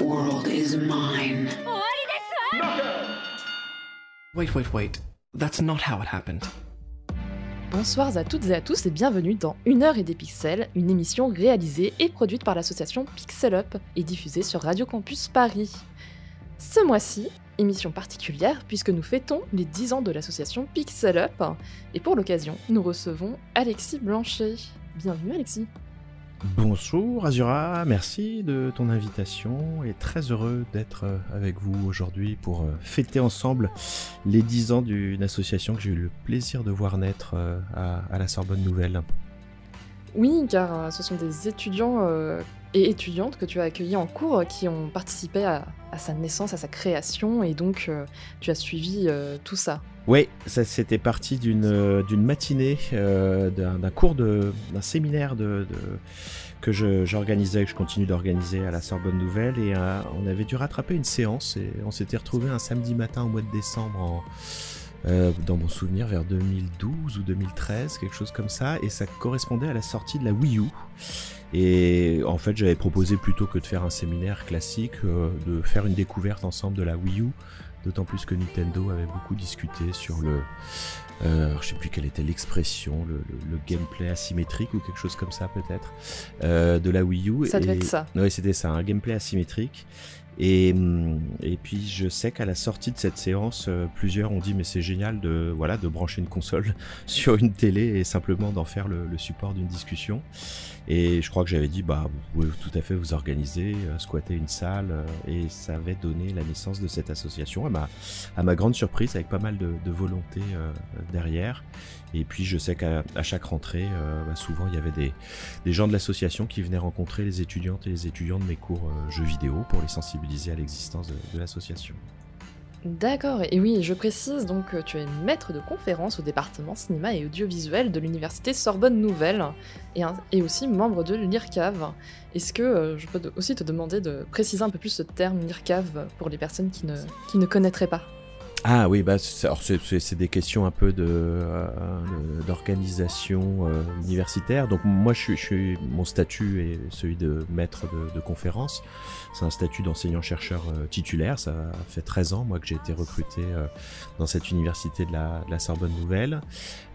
world is mine. Wait, wait, wait. That's not how it happened. Bonsoir à toutes et à tous et bienvenue dans Une heure et des pixels, une émission réalisée et produite par l'association Pixel Up et diffusée sur Radio Campus Paris. Ce mois-ci, émission particulière puisque nous fêtons les 10 ans de l'association Pixel Up et pour l'occasion, nous recevons Alexis Blanchet. Bienvenue Alexis. Bonjour Azura, merci de ton invitation et très heureux d'être euh, avec vous aujourd'hui pour euh, fêter ensemble les 10 ans d'une association que j'ai eu le plaisir de voir naître euh, à, la Sorbonne Nouvelle. Oui, car ce sont des étudiants et étudiantes que tu as accueillis en cours qui ont participé à, sa naissance, à sa création et donc euh, tu as suivi euh, tout ça. Oui, ça c'était parti d'une euh, matinée, d'un cours, d'un séminaire de, que j'organisais, que je continue d'organiser à la Sorbonne Nouvelle. Et on avait dû rattraper une séance et on s'était retrouvé un samedi matin au mois de décembre, dans mon souvenir, vers 2012 ou 2013, quelque chose comme ça. Et ça correspondait à la sortie de la Wii U. Et en fait, j'avais proposé plutôt que de faire un séminaire classique, euh, de faire une découverte ensemble de la Wii U. D'autant plus que Nintendo avait beaucoup discuté sur le. Euh, je sais plus quelle était l'expression, le, le- le gameplay asymétrique ou quelque chose comme ça peut-être, euh, de la Wii U. Ça devait être ça. Oui, c'était ça, un gameplay asymétrique. Et, hum, et puis je sais qu'à la sortie de cette séance, euh, plusieurs ont dit mais c'est génial de voilà de brancher une console sur une télé et simplement d'en faire le, support d'une discussion. Et je crois que j'avais dit bah vous pouvez tout à fait vous organiser, euh, squatter une salle euh, et ça avait donné la naissance de cette association à ma à ma grande surprise avec pas mal de, volonté derrière. Et puis je sais qu'à chaque rentrée, euh, bah, souvent il y avait des, gens de l'association qui venaient rencontrer les étudiantes et les étudiants de mes cours euh, jeux vidéo pour les sensibiliser à l'existence de, l'association. D'accord, et oui, je précise donc que tu es maître de conférence au département cinéma et audiovisuel de l'université Sorbonne Nouvelle et, aussi membre de l'IRCAV. Est-ce que euh, je peux aussi te demander de préciser un peu plus ce terme IRCAV pour les personnes qui ne, qui ne connaîtraient pas? Ah oui, bah, c'est des questions un peu de, euh, de- d'organisation euh, universitaire. Donc moi, je suis, mon statut est celui de maître de, de conférence. C'est un statut d'enseignant-chercheur euh, titulaire. Ça fait 13 ans, moi, que j'ai été recruté euh, dans cette université de la, de la Sorbonne Nouvelle.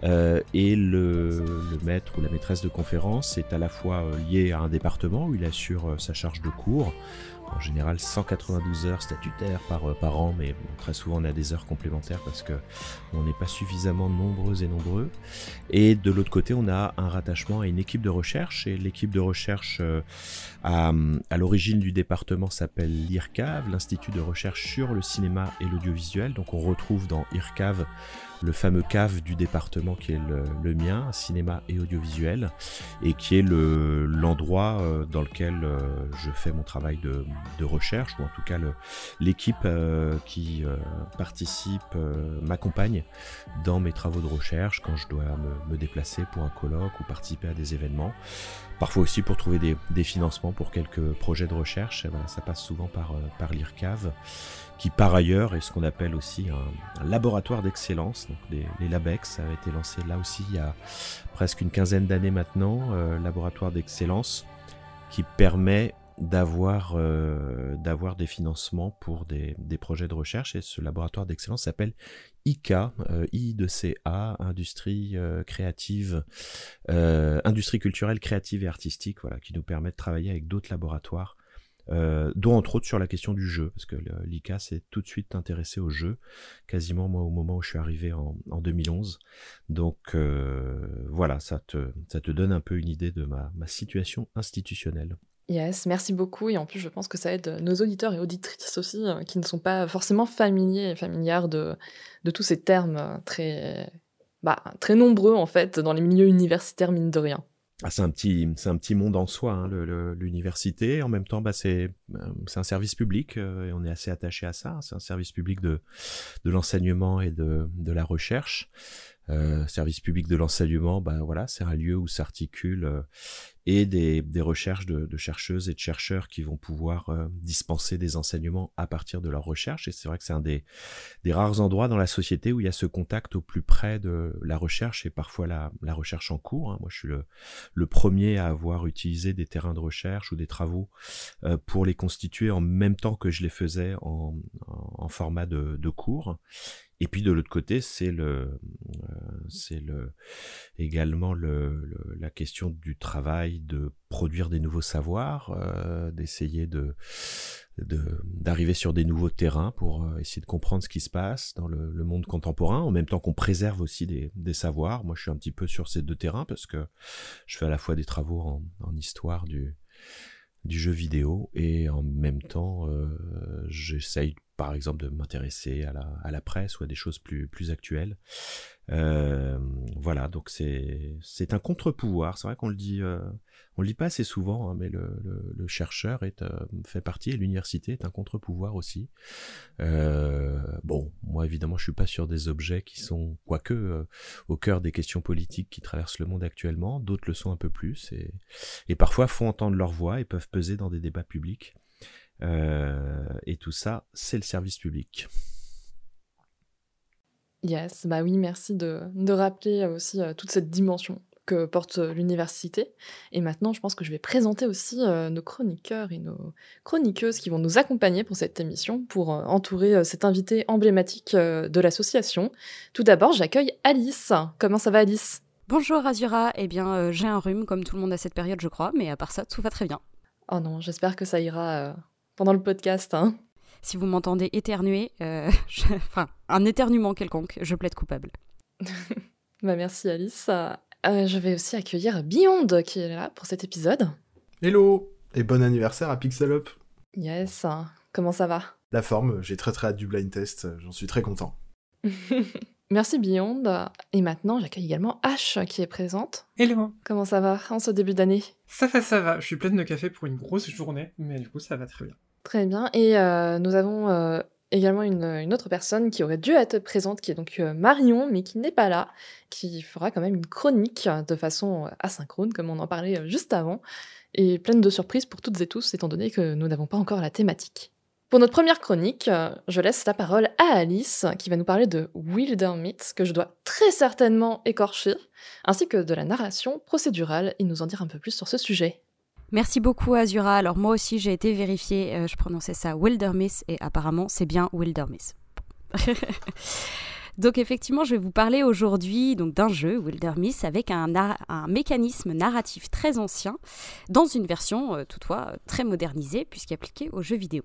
Euh, et le, le maître ou la maîtresse de conférence est à la fois euh, lié à un département où il assure euh, sa charge de cours, en général 192 heures statutaires par, euh, an, mais très souvent on a des heures complémentaires parce que on n'est pas suffisamment nombreux et nombreux. Et de l'autre côté, on a un rattachement à une équipe de recherche, et l'équipe de recherche euh, à, à l'origine du département s'appelle l'IRCAV, l'Institut de recherche sur le cinéma et l'audiovisuel. Donc on retrouve dans IRCAV le fameux cave du département qui est le, mien, cinéma et audiovisuel, et qui est le- l'endroit euh, dans lequel euh, je fais mon travail de, recherche, ou en tout cas l'équipe euh, qui participe m'accompagne dans mes travaux de recherche quand je dois me, déplacer pour un colloque ou participer à des événements. Parfois aussi pour trouver des, financements pour quelques projets de recherche. Ça passe souvent par, par l'IRCAV, qui par ailleurs est ce qu'on appelle aussi un, laboratoire d'excellence. Donc les, LABEX, ça a été lancé là aussi il y a presque une quinzaine d'années maintenant, euh, laboratoire d'excellence qui permet d'avoir euh, d'avoir des financements pour des, projets de recherche et ce laboratoire d'excellence s'appelle ICA, euh, I de CA, industrie créative, industrie culturelle créative et artistique, voilà, qui nous permet de travailler avec d'autres laboratoires, euh, dont entre autres sur la question du jeu, parce que l'ICA s'est tout de suite intéressé au jeu, quasiment moi au moment où je suis arrivé en, en 2011. Donc euh, voilà, ça te, ça te donne un peu une idée de ma, ma situation institutionnelle. Yes, merci beaucoup. Et en plus, je pense que ça aide nos auditeurs et auditrices aussi, euh, qui ne sont pas forcément familiers et familières de, de tous ces termes euh, très, bah, très nombreux, en fait, dans les milieux universitaires, mine de rien. Ah, c'est un petit, monde en soi, hein, l'université. En même temps, bah, c'est, c'est un service public et on est assez attaché à ça. C'est un service public de, l'enseignement et de, la recherche. Euh, service public de l'enseignement, bah voilà, c'est un lieu où s'articulent euh, et des, des recherches de, de, chercheuses et de chercheurs qui vont pouvoir euh, dispenser des enseignements à partir de leurs recherches. Et c'est vrai que c'est un des, des, rares endroits dans la société où il y a ce contact au plus près de la recherche et parfois la, la recherche en cours. Hein. Moi, je suis le, le, premier à avoir utilisé des terrains de recherche ou des travaux pour les constituer en même temps que je les faisais en, en format de, de cours. Et puis de l'autre côté, c'est le, euh, c'est le, également le, la question du travail de produire des nouveaux savoirs, euh, d'essayer de, d'arriver sur des nouveaux terrains pour euh, essayer de comprendre ce qui se passe dans le, monde contemporain, en même temps qu'on préserve aussi des, des, savoirs. Moi, je suis un petit peu sur ces deux terrains parce que je fais à la fois des travaux en, en histoire du du jeu vidéo et en même temps euh, j'essaye par exemple de m'intéresser à la, presse ou à des choses plus, actuelles. Euh, voilà, donc c'est c'est un contre-pouvoir. C'est vrai qu'on le dit, euh, on le dit pas assez souvent, hein, mais le, chercheur est euh, fait partie et l'université est un contre-pouvoir aussi. Euh, bon, moi évidemment, je suis pas sur des objets qui sont, quoique, euh, au cœur des questions politiques qui traversent le monde actuellement. D'autres le sont un peu plus et, parfois font entendre leur voix et peuvent peser dans des débats publics. et tout ça, c'est le service public. Yes, bah oui, merci de, rappeler aussi toute cette dimension que porte euh, l'université. Et maintenant, je pense que je vais présenter aussi euh, nos chroniqueurs et nos chroniqueuses qui vont nous accompagner pour cette émission, pour entourer cet invité emblématique de l'association. Tout d'abord, j'accueille Alice. Comment ça va, Alice? Bonjour Azura, eh bien j'ai un rhume comme tout le monde à cette période je crois, mais à part ça tout va très bien. Oh non, j'espère que ça ira pendant le podcast. Hein. Si vous m'entendez éternuer, euh, enfin, un éternuement quelconque, je plaide coupable. bah merci Alice. Euh, je vais aussi accueillir Beyond qui est là pour cet épisode. Hello et bon anniversaire à Pixel Up. Yes, comment ça va? La forme, j'ai très très hâte du blind test, j'en suis très content. Merci Beyond. Et maintenant, j'accueille également Ash qui est présente. Hello. Comment ça va en ce début d'année? Ça va, ça va. Je suis pleine de café pour une grosse journée, mais du coup, ça va très bien. Très bien. Et euh, nous avons euh, également une, autre personne qui aurait dû être présente, qui est donc euh, Marion, mais qui n'est pas là, qui fera quand même une chronique de façon asynchrone, comme on en parlait juste avant, et pleine de surprises pour toutes et tous, étant donné que nous n'avons pas encore la thématique. Pour notre première chronique, je laisse la parole à Alice, qui va nous parler de Wilder Myths, que je dois très certainement écorcher, ainsi que de la narration procédurale, et nous en dire un peu plus sur ce sujet. Merci beaucoup Azura. Alors moi aussi j'ai été vérifiée, euh, je prononçais ça Wildermiss et apparemment c'est bien Wildermiss. donc effectivement je vais vous parler aujourd'hui donc d'un jeu Wildermiss avec un, un, mécanisme narratif très ancien dans une version euh, toutefois très modernisée puisqu'appliquée aux jeux vidéo.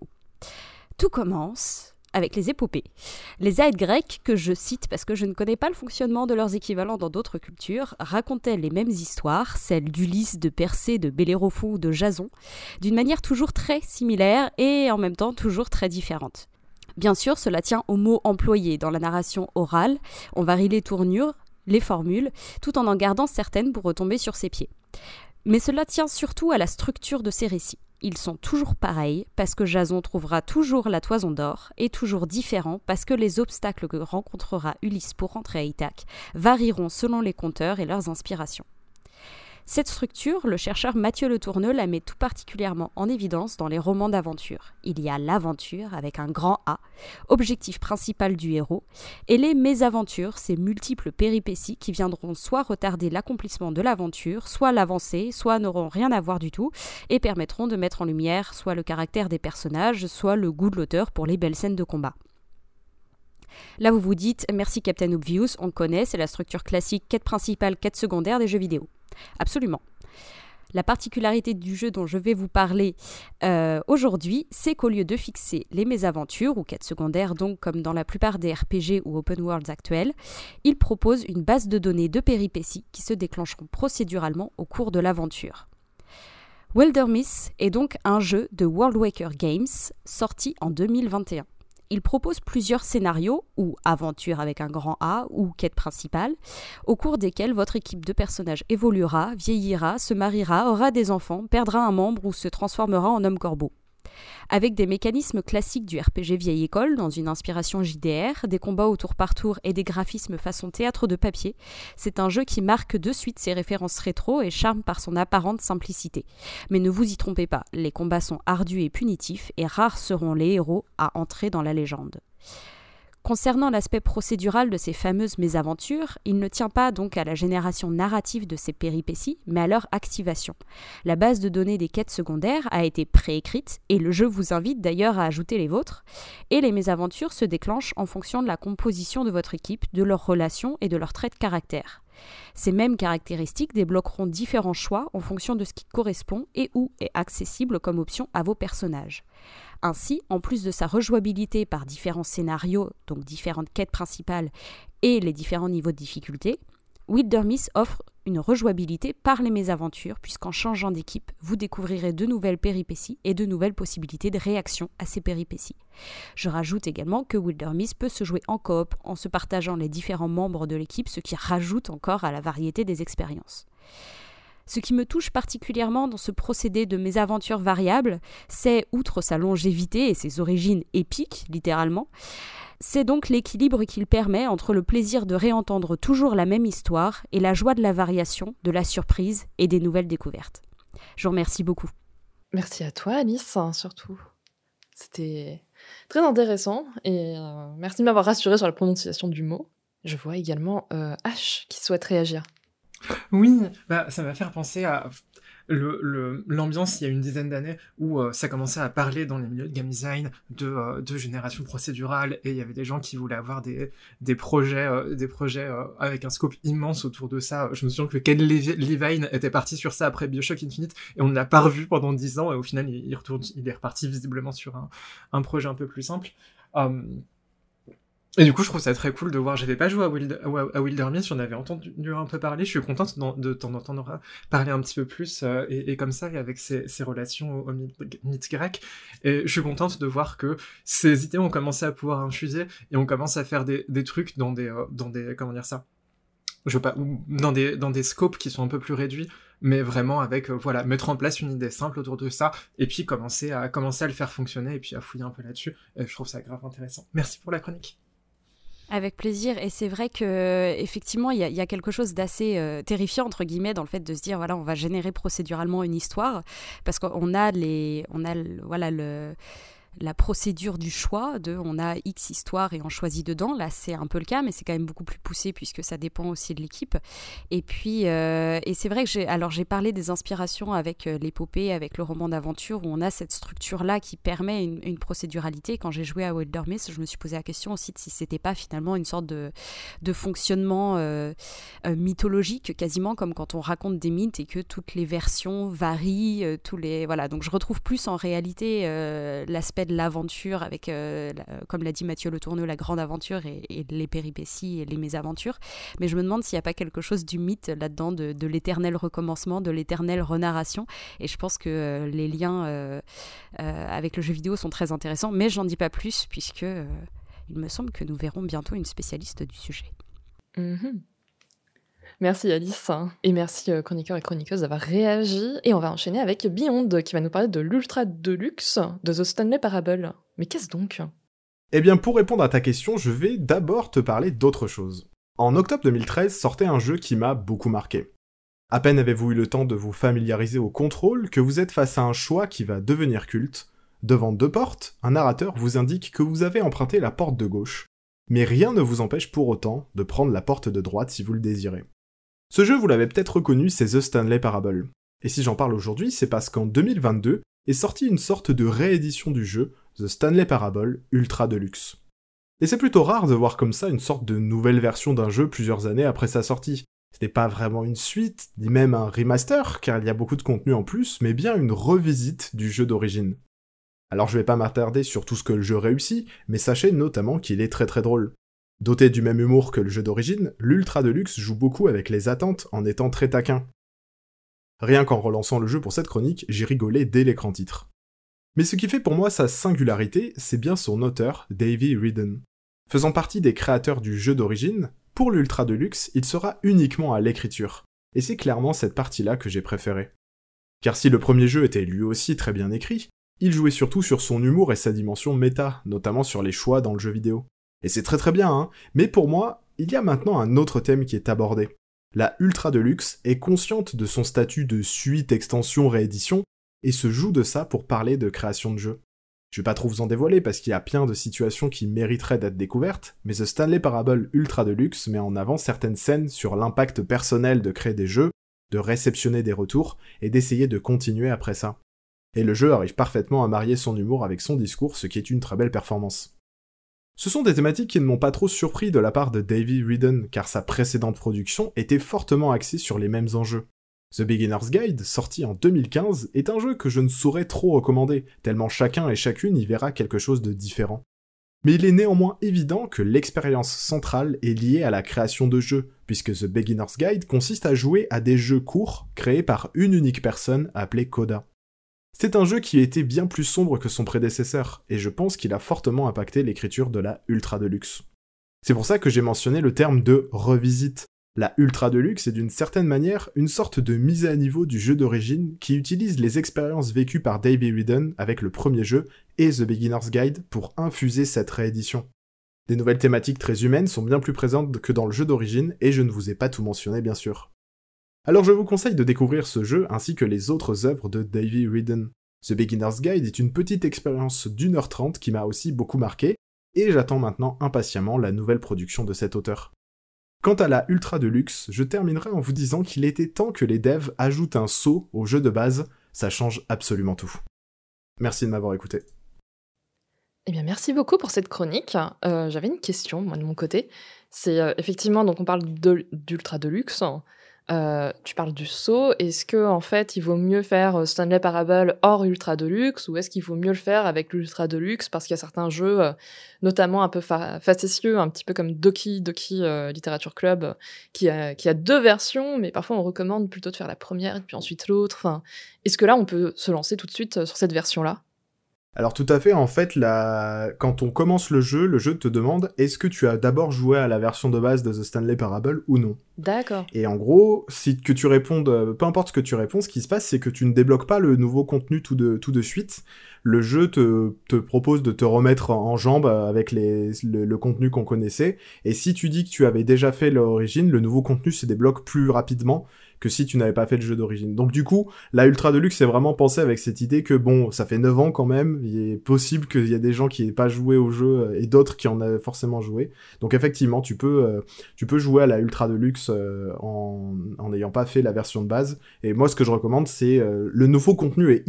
Tout commence avec les épopées. Les Aèdes grecques, que je cite parce que je ne connais pas le fonctionnement de leurs équivalents dans d'autres cultures, racontaient les mêmes histoires, celles d'Ulysse, de Persée, de Bellérophon ou de Jason, d'une manière toujours très similaire et en même temps toujours très différente. Bien sûr, cela tient aux mots employés dans la narration orale, on varie les tournures, les formules, tout en en gardant certaines pour retomber sur ses pieds. Mais cela tient surtout à la structure de ces récits ils sont toujours pareils parce que Jason trouvera toujours la toison d'or et toujours différents parce que les obstacles que rencontrera Ulysse pour rentrer à Ithaque varieront selon les conteurs et leurs inspirations. Cette structure, le chercheur Mathieu Le Tourneux la met tout particulièrement en évidence dans les romans d'aventure. Il y a l'aventure avec un grand A, objectif principal du héros, et les mésaventures, ces multiples péripéties qui viendront soit retarder l'accomplissement de l'aventure, soit l'avancer, soit n'auront rien à voir du tout, et permettront de mettre en lumière soit le caractère des personnages, soit le goût de l'auteur pour les belles scènes de combat. Là, vous vous dites, merci Captain Obvious, on connaît, c'est la structure classique quête principale, quête secondaire des jeux vidéo. Absolument. La particularité du jeu dont je vais vous parler euh, aujourd'hui, c'est qu'au lieu de fixer les mésaventures, ou quêtes secondaires donc comme dans la plupart des RPG ou open worlds actuels, il propose une base de données de péripéties qui se déclencheront procéduralement au cours de l'aventure. Wilderness est donc un jeu de World Waker Games sorti en 2021. Il propose plusieurs scénarios, ou aventures avec un grand A, ou quête principale, au cours desquels votre équipe de personnages évoluera, vieillira, se mariera, aura des enfants, perdra un membre ou se transformera en homme corbeau. Avec des mécanismes classiques du RPG vieille école, dans une inspiration JDR, des combats au tour par tour et des graphismes façon théâtre de papier, c'est un jeu qui marque de suite ses références rétro et charme par son apparente simplicité. Mais ne vous y trompez pas, les combats sont ardus et punitifs, et rares seront les héros à entrer dans la légende. Concernant l'aspect procédural de ces fameuses mésaventures, il ne tient pas donc à la génération narrative de ces péripéties, mais à leur activation. La base de données des quêtes secondaires a été préécrite, et le jeu vous invite d'ailleurs à ajouter les vôtres, et les mésaventures se déclenchent en fonction de la composition de votre équipe, de leurs relations et de leurs traits de caractère. Ces mêmes caractéristiques débloqueront différents choix en fonction de ce qui correspond et ou est accessible comme option à vos personnages. Ainsi, en plus de sa rejouabilité par différents scénarios, donc différentes quêtes principales et les différents niveaux de difficulté, Wildermiss offre une rejouabilité par les mésaventures, puisqu'en changeant d'équipe, vous découvrirez de nouvelles péripéties et de nouvelles possibilités de réaction à ces péripéties. Je rajoute également que Wildermiss peut se jouer en coop en se partageant les différents membres de l'équipe, ce qui rajoute encore à la variété des expériences. Ce qui me touche particulièrement dans ce procédé de mésaventures variables, c'est, outre sa longévité et ses origines épiques, littéralement, c'est donc l'équilibre qu'il permet entre le plaisir de réentendre toujours la même histoire et la joie de la variation, de la surprise et des nouvelles découvertes. Je vous remercie beaucoup. Merci à toi, Alice, hein, surtout. C'était très intéressant et euh, merci de m'avoir rassuré sur la prononciation du mot. Je vois également euh, H qui souhaite réagir. Oui, bah, ça m'a fait penser à l'ambiance il y a une dizaine d'années où euh, ça commençait à parler dans les milieux de game design de, euh, de génération procédurale et il y avait des gens qui voulaient avoir des, projets, euh, des projets avec un scope immense autour de ça. Je me souviens que Ken Levine était parti sur ça après Bioshock Infinite et on ne l'a pas revu pendant dix ans et au final il, est reparti visiblement sur un, un projet un peu plus simple. Et du coup, je trouve ça très cool de voir. J'avais pas joué à, Wild, à Wildermyth, j'en avais entendu un peu parler. Je suis contente de t'en entendre parler un petit peu plus euh, et, comme ça, et avec ses, relations au, mythe, grec. Et je suis contente de voir que ces idées ont commencé à pouvoir infuser et on commence à faire des, des trucs dans des, euh, dans des, comment dire ça, je veux pas, dans des, dans des scopes qui sont un peu plus réduits, mais vraiment avec, euh, voilà, mettre en place une idée simple autour de ça et puis commencer à, commencer à le faire fonctionner et puis à fouiller un peu là-dessus. je trouve ça grave intéressant. Merci pour la chronique. Avec plaisir. Et c'est vrai que effectivement, il y, a quelque chose d'assez euh, terrifiant entre guillemets dans le fait de se dire voilà, on va générer procéduralement une histoire parce qu'on a les, on a voilà le la procédure du choix de on a X histoire et on choisit dedans. Là, c'est un peu le cas, mais c'est quand même beaucoup plus poussé puisque ça dépend aussi de l'équipe. Et puis, euh, et c'est vrai que j'ai alors j'ai parlé des inspirations avec euh, l'épopée, avec le roman d'aventure où on a cette structure là qui permet une, procéduralité. Quand j'ai joué à Wilderness, je me suis posé la question aussi de si c'était pas finalement une sorte de, de fonctionnement euh, mythologique, quasiment comme quand on raconte des mythes et que toutes les versions varient, tous les voilà. Donc je retrouve plus en réalité l'aspect l'aventure avec, euh, comme l'a dit Mathieu Le Tourneau, la grande aventure et, les péripéties et les mésaventures. Mais je me demande s'il n'y a pas quelque chose du mythe là-dedans, de, l'éternel recommencement, de l'éternelle renarration. Et je pense que euh, les liens euh, avec le jeu vidéo sont très intéressants, mais j'en dis pas plus puisque il me semble que nous verrons bientôt une spécialiste du sujet. Mm-hmm. Merci Alice. Et merci euh, chroniqueurs et chroniqueuses d'avoir réagi. Et on va enchaîner avec Beyond qui va nous parler de l'Ultra Deluxe de The Stanley Parable. Mais qu'est-ce donc? Eh bien, pour répondre à ta question, je vais d'abord te parler d'autre chose. En octobre 2013 sortait un jeu qui m'a beaucoup marqué. À peine avez-vous eu le temps de vous familiariser au contrôle que vous êtes face à un choix qui va devenir culte. Devant deux portes, un narrateur vous indique que vous avez emprunté la porte de gauche, mais rien ne vous empêche pour autant de prendre la porte de droite si vous le désirez. Ce jeu, vous l'avez peut-être reconnu, c'est The Stanley Parable. Et si j'en parle aujourd'hui, c'est parce qu'en 2022 est sortie une sorte de réédition du jeu, The Stanley Parable Ultra Deluxe. Et c'est plutôt rare de voir comme ça une sorte de nouvelle version d'un jeu plusieurs années après sa sortie. Ce n'est pas vraiment une suite, ni même un remaster, car il y a beaucoup de contenu en plus, mais bien une revisite du jeu d'origine. Alors je vais pas m'attarder sur tout ce que le jeu réussit, mais sachez notamment qu'il est très très drôle. Doté du même humour que le jeu d'origine, l'Ultra Deluxe joue beaucoup avec les attentes en étant très taquin. Rien qu'en relançant le jeu pour cette chronique, j'ai rigolé dès l'écran titre. Mais ce qui fait pour moi sa singularité, c'est bien son auteur, Davy Ridden. Faisant partie des créateurs du jeu d'origine, pour l'Ultra Deluxe, il sera uniquement à l'écriture. Et c'est clairement cette partie-là que j'ai préférée. Car si le premier jeu était lui aussi très bien écrit, il jouait surtout sur son humour et sa dimension méta, notamment sur les choix dans le jeu vidéo. Et c'est très très bien, hein, mais pour moi, il y a maintenant un autre thème qui est abordé. La Ultra Deluxe est consciente de son statut de suite, extension, réédition, et se joue de ça pour parler de création de jeux. Je vais pas trop vous en dévoiler parce qu'il y a plein de situations qui mériteraient d'être découvertes, mais The Stanley Parable Ultra Deluxe met en avant certaines scènes sur l'impact personnel de créer des jeux, de réceptionner des retours, et d'essayer de continuer après ça. Et le jeu arrive parfaitement à marier son humour avec son discours, ce qui est une très belle performance. Ce sont des thématiques qui ne m'ont pas trop surpris de la part de Davy Ridden, car sa précédente production était fortement axée sur les mêmes enjeux. The Beginner's Guide, sorti en 2015, est un jeu que je ne saurais trop recommander, tellement chacun et chacune y verra quelque chose de différent. Mais il est néanmoins évident que l'expérience centrale est liée à la création de jeux, puisque The Beginner's Guide consiste à jouer à des jeux courts créés par une unique personne appelée Coda. C'est un jeu qui a été bien plus sombre que son prédécesseur, et je pense qu'il a fortement impacté l'écriture de la Ultra Deluxe. C'est pour ça que j'ai mentionné le terme de revisite, la Ultra Deluxe est d'une certaine manière une sorte de mise à niveau du jeu d'origine qui utilise les expériences vécues par Davey Ridden avec le premier jeu et The Beginner's Guide pour infuser cette réédition. Des nouvelles thématiques très humaines sont bien plus présentes que dans le jeu d'origine et je ne vous ai pas tout mentionné bien sûr. Alors je vous conseille de découvrir ce jeu ainsi que les autres œuvres de Davey Ridden. The Beginner's Guide est une petite expérience d'une heure trente qui m'a aussi beaucoup marqué et j'attends maintenant impatiemment la nouvelle production de cet auteur. Quant à la Ultra Deluxe, je terminerai en vous disant qu'il était temps que les devs ajoutent un saut au jeu de base, ça change absolument tout. Merci de m'avoir écouté. Eh bien, merci beaucoup pour cette chronique. Euh, j'avais une question, moi, de mon côté. C'est euh, effectivement, donc on parle d'Ultra Deluxe. Euh, tu parles du saut. Est-ce que en fait, il vaut mieux faire euh, Stanley Parable hors Ultra Deluxe ou est-ce qu'il vaut mieux le faire avec l'Ultra Deluxe parce qu'il y a certains jeux, euh, notamment un peu facétieux, un petit peu comme Doki Doki Literature Club, qui a, qui a deux versions, mais parfois on recommande plutôt de faire la première et puis ensuite l'autre. Enfin, est-ce que là, on peut se lancer tout de suite sur cette version-là? Alors tout à fait, en fait, quand on commence le jeu, le jeu te demande est-ce que tu as d'abord joué à la version de base de The Stanley Parable ou non? D'accord. Et en gros, si que tu répondes, peu importe ce que tu réponds, ce qui se passe, c'est que tu ne débloques pas le nouveau contenu tout de, tout de suite. Le jeu te, te propose de te remettre en jambe avec les, le, contenu qu'on connaissait. Et si tu dis que tu avais déjà fait l'origine, le nouveau contenu se débloque plus rapidement que si tu n'avais pas fait le jeu d'origine. Donc du coup, la Ultra Deluxe est vraiment pensée avec cette idée que bon, ça fait 9 ans quand même, il est possible qu'il y ait des gens qui n'aient pas joué au jeu euh, et d'autres qui en aient forcément joué. Donc effectivement, tu peux, euh, tu peux jouer à la Ultra Deluxe euh, en n'ayant pas fait la version de base. Et moi, ce que je recommande, c'est le nouveau contenu est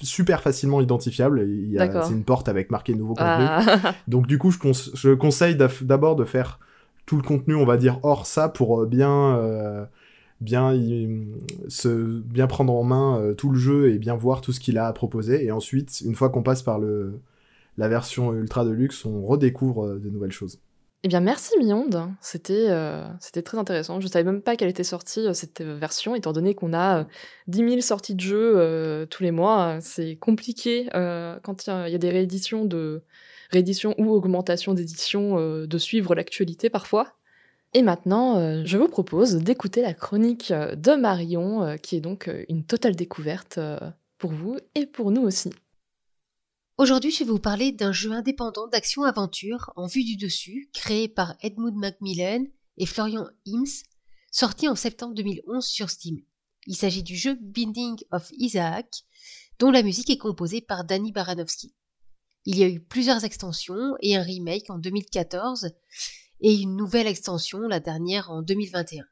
super facilement identifiable. Il y a, c'est une porte avec marqué nouveau contenu. Ah. Donc du coup, je, je conseille d'abord de faire tout le contenu, on va dire, hors ça pour bien bien, se, bien prendre en main euh, tout le jeu et bien voir tout ce qu'il a à proposer. Et ensuite, une fois qu'on passe par le, la version ultra de luxe, on redécouvre euh, de nouvelles choses. Eh bien, merci Mionde. C'était euh, c'était très intéressant. Je savais même pas qu'elle était sortie cette version, étant donné qu'on a 10 000 sorties de jeux tous les mois. C'est compliqué quand il y, a des rééditions de rééditions ou augmentation d'édition de suivre l'actualité parfois. Et maintenant, euh, je vous propose d'écouter la chronique euh, de Marion, euh, qui est donc une totale découverte pour vous et pour nous aussi. Aujourd'hui, je vais vous parler d'un jeu indépendant d'action-aventure en vue du dessus, créé par Edmund Macmillan et Florian Ims, sorti en septembre 2011 sur Steam. Il s'agit du jeu Binding of Isaac, dont la musique est composée par Danny Baranowski. Il y a eu plusieurs extensions et un remake en 2014, et une nouvelle extension, la dernière en 2021.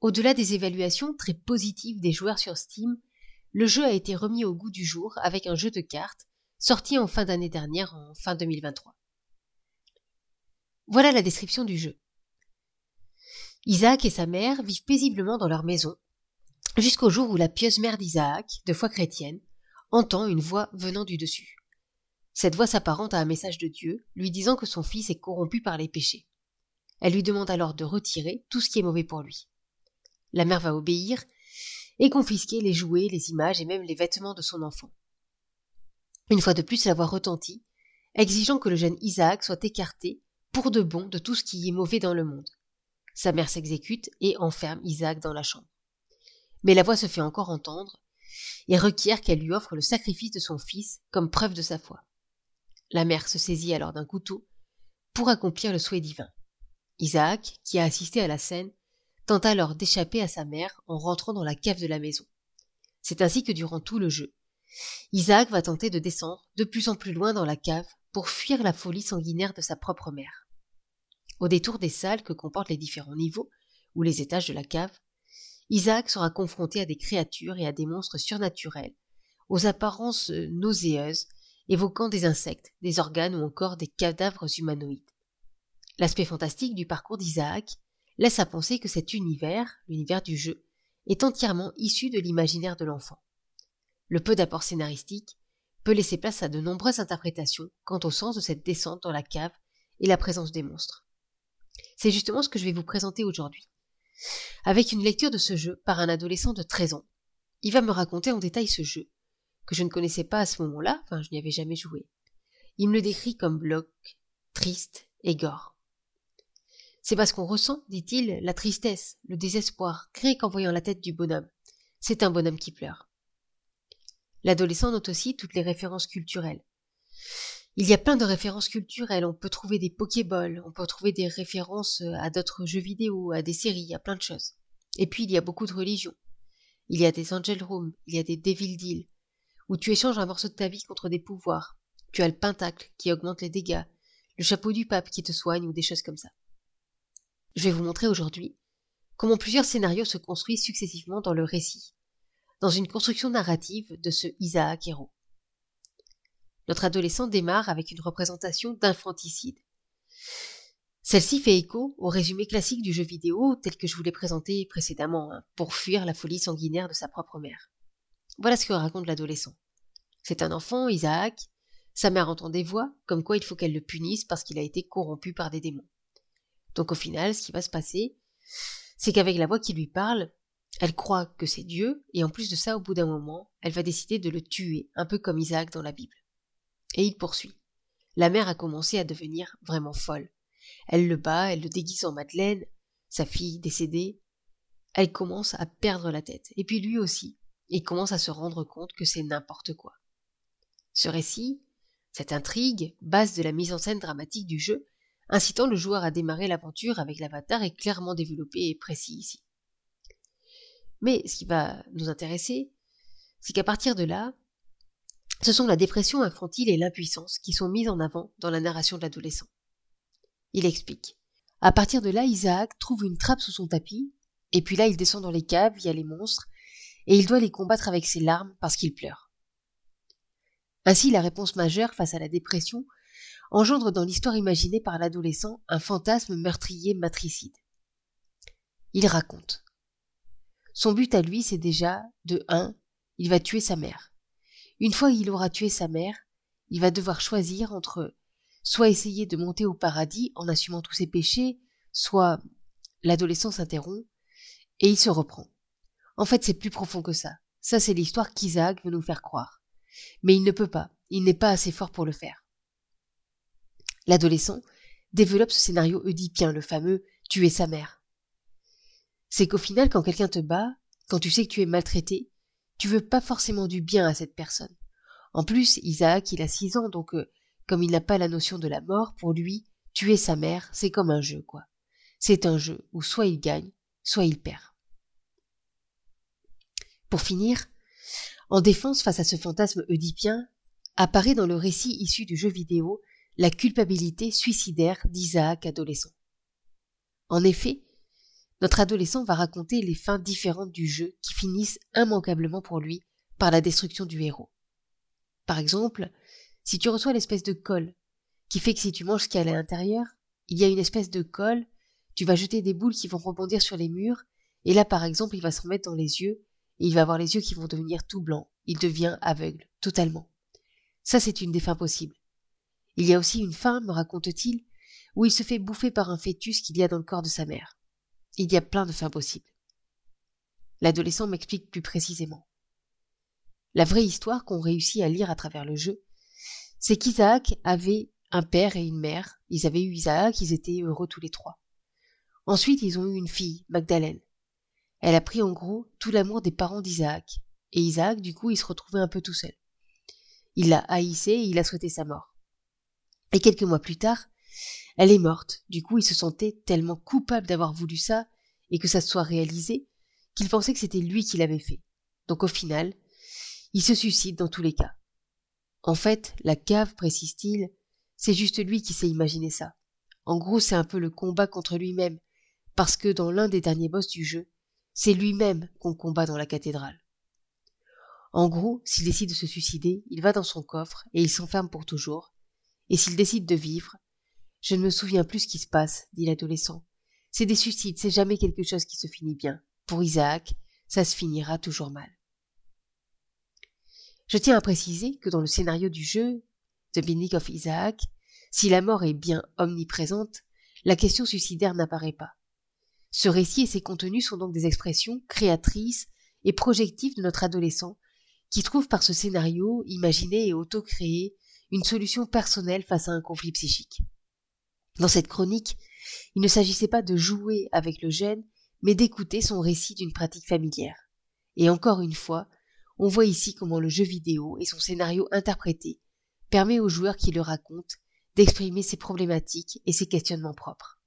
Au-delà des évaluations très positives des joueurs sur Steam, le jeu a été remis au goût du jour avec un jeu de cartes sorti en fin d'année dernière en fin 2023. Voilà la description du jeu. Isaac et sa mère vivent paisiblement dans leur maison, jusqu'au jour où la pieuse mère d'Isaac, de foi chrétienne, entend une voix venant du dessus. Cette voix s'apparente à un message de Dieu, lui disant que son fils est corrompu par les péchés. Elle lui demande alors de retirer tout ce qui est mauvais pour lui. La mère va obéir et confisquer les jouets, les images et même les vêtements de son enfant. Une fois de plus, la voix retentit, exigeant que le jeune Isaac soit écarté pour de bon de tout ce qui est mauvais dans le monde. Sa mère s'exécute et enferme Isaac dans la chambre. Mais la voix se fait encore entendre et requiert qu'elle lui offre le sacrifice de son fils comme preuve de sa foi. La mère se saisit alors d'un couteau pour accomplir le souhait divin. Isaac, qui a assisté à la scène, tente alors d'échapper à sa mère en rentrant dans la cave de la maison. C'est ainsi que durant tout le jeu, Isaac va tenter de descendre de plus en plus loin dans la cave pour fuir la folie sanguinaire de sa propre mère. Au détour des salles que comportent les différents niveaux, ou les étages de la cave, Isaac sera confronté à des créatures et à des monstres surnaturels, aux apparences nauséeuses, évoquant des insectes, des organes ou encore des cadavres humanoïdes. L'aspect fantastique du parcours d'Isaac laisse à penser que cet univers, l'univers du jeu, est entièrement issu de l'imaginaire de l'enfant. Le peu d'apport scénaristique peut laisser place à de nombreuses interprétations quant au sens de cette descente dans la cave et la présence des monstres. C'est justement ce que je vais vous présenter aujourd'hui. Avec une lecture de ce jeu par un adolescent de 13 ans, il va me raconter en détail ce jeu, que je ne connaissais pas à ce moment-là, enfin je n'y avais jamais joué. Il me le décrit comme bloc, triste et gore. C'est parce qu'on ressent, dit-il, la tristesse, le désespoir, créé qu'en voyant la tête du bonhomme. C'est un bonhomme qui pleure. L'adolescent note aussi toutes les références culturelles. Il y a plein de références culturelles, on peut trouver des Pokéballs, on peut trouver des références à d'autres jeux vidéo, à des séries, à plein de choses. Et puis il y a beaucoup de religions. Il y a des Angel Rooms, il y a des Devil Deal, où tu échanges un morceau de ta vie contre des pouvoirs. Tu as le pentacle qui augmente les dégâts, le chapeau du pape qui te soigne ou des choses comme ça. Je vais vous montrer aujourd'hui comment plusieurs scénarios se construisent successivement dans le récit, dans une construction narrative de ce Isaac héros. Notre adolescent démarre avec une représentation d'infanticide. Celle-ci fait écho au résumé classique du jeu vidéo tel que je vous l'ai présenté précédemment, hein, pour fuir la folie sanguinaire de sa propre mère. Voilà ce que raconte l'adolescent. C'est un enfant, Isaac. Sa mère entend des voix, comme quoi il faut qu'elle le punisse parce qu'il a été corrompu par des démons. Donc au final, ce qui va se passer, c'est qu'avec la voix qui lui parle, elle croit que c'est Dieu, et en plus de ça, au bout d'un moment, elle va décider de le tuer, un peu comme Isaac dans la Bible. Et il poursuit. La mère a commencé à devenir vraiment folle. Elle le bat, elle le déguise en Madeleine, sa fille décédée. Elle commence à perdre la tête. Et puis lui aussi, il commence à se rendre compte que c'est n'importe quoi. Ce récit, cette intrigue, base de la mise en scène dramatique du jeu, incitant le joueur à démarrer l'aventure avec l'avatar est clairement développé et précis ici. Mais ce qui va nous intéresser, c'est qu'à partir de là, ce sont la dépression infantile et l'impuissance qui sont mises en avant dans la narration de l'adolescent. Il explique. À partir de là, Isaac trouve une trappe sous son tapis, et puis là, il descend dans les caves, il y a les monstres, et il doit les combattre avec ses larmes parce qu'il pleure. Ainsi, la réponse majeure face à la dépression engendre dans l'histoire imaginée par l'adolescent un fantasme meurtrier matricide. Il raconte. Son but à lui, c'est déjà, de 1, il va tuer sa mère. Une fois qu'il aura tué sa mère, il va devoir choisir entre soit essayer de monter au paradis en assumant tous ses péchés, soit l'adolescent s'interrompt et il se reprend. En fait, c'est plus profond que ça. Ça, c'est l'histoire qu'Isaac veut nous faire croire. Mais il ne peut pas, il n'est pas assez fort pour le faire. L'adolescent développe ce scénario oedipien, le fameux tuer sa mère c'est qu'au final, quand quelqu'un te bat, quand tu sais que tu es maltraité, tu veux pas forcément du bien à cette personne. En plus, Isaac, il a six ans, donc euh, comme il n'a pas la notion de la mort, pour lui, tuer sa mère, c'est comme un jeu, quoi. C'est un jeu où soit il gagne, soit il perd. Pour finir, en défense face à ce fantasme oedipien, apparaît dans le récit issu du jeu vidéo la culpabilité suicidaire d'Isaac adolescent. En effet, notre adolescent va raconter les fins différentes du jeu qui finissent immanquablement pour lui par la destruction du héros. Par exemple, si tu reçois l'espèce de colle qui fait que si tu manges ce qu'il y a à l'intérieur, il y a une espèce de colle, tu vas jeter des boules qui vont rebondir sur les murs, et là par exemple il va se remettre dans les yeux, et il va avoir les yeux qui vont devenir tout blancs, il devient aveugle, totalement. Ça c'est une des fins possibles. Il y a aussi une fin, me raconte-t-il, où il se fait bouffer par un fœtus qu'il y a dans le corps de sa mère. Il y a plein de fins possibles. L'adolescent m'explique plus précisément. La vraie histoire qu'on réussit à lire à travers le jeu, c'est qu'Isaac avait un père et une mère. Ils avaient eu Isaac, ils étaient heureux tous les trois. Ensuite, ils ont eu une fille, Magdalène. Elle a pris en gros tout l'amour des parents d'Isaac. Et Isaac, du coup, il se retrouvait un peu tout seul. Il l'a haïssé et il a souhaité sa mort. Et quelques mois plus tard, elle est morte. Du coup, il se sentait tellement coupable d'avoir voulu ça et que ça se soit réalisé qu'il pensait que c'était lui qui l'avait fait. Donc au final, il se suicide dans tous les cas. En fait, la cave, précise-t-il, c'est juste lui qui s'est imaginé ça. En gros, c'est un peu le combat contre lui-même, parce que dans l'un des derniers boss du jeu, c'est lui-même qu'on combat dans la cathédrale. En gros, s'il décide de se suicider, il va dans son coffre et il s'enferme pour toujours. Et s'il décide de vivre, je ne me souviens plus ce qui se passe, dit l'adolescent. C'est des suicides, c'est jamais quelque chose qui se finit bien. Pour Isaac, ça se finira toujours mal. Je tiens à préciser que dans le scénario du jeu, The Binding of Isaac, si la mort est bien omniprésente, la question suicidaire n'apparaît pas. Ce récit et ses contenus sont donc des expressions créatrices et projectives de notre adolescent qui trouve par ce scénario, imaginé et auto-créé, une solution personnelle face à un conflit psychique. Dans cette chronique, il ne s'agissait pas de jouer avec le jeune, mais d'écouter son récit d'une pratique familière. Et encore une fois, on voit ici comment le jeu vidéo et son scénario interprété permet au joueur qui le raconte d'exprimer ses problématiques et ses questionnements propres.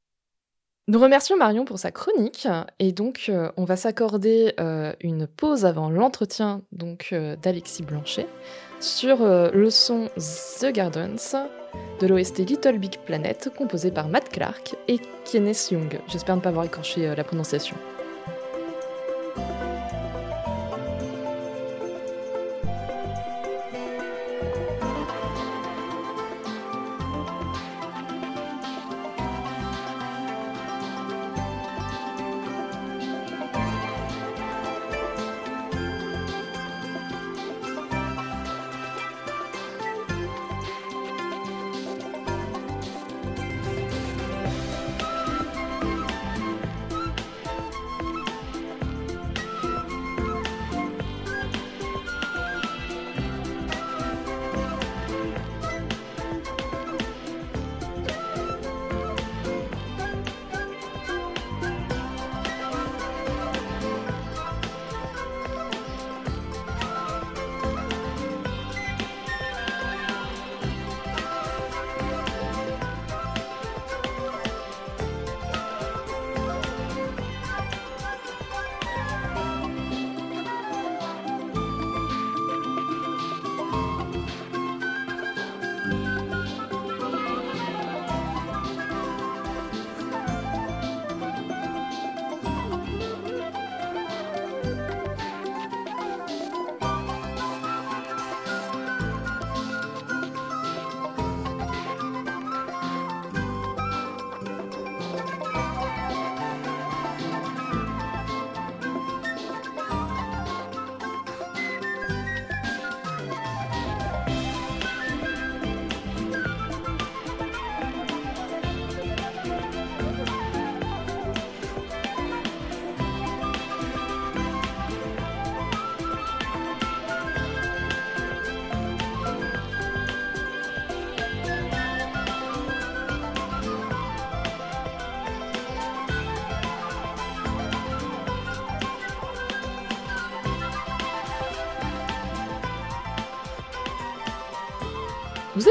Nous remercions Marion pour sa chronique et donc euh, on va s'accorder euh, une pause avant l'entretien donc euh, d'Alexis Blanchet sur le son The Gardens de l'OST Little Big Planet composé par Matt Clark et Kenneth Young. J'espère ne pas avoir écorché la prononciation.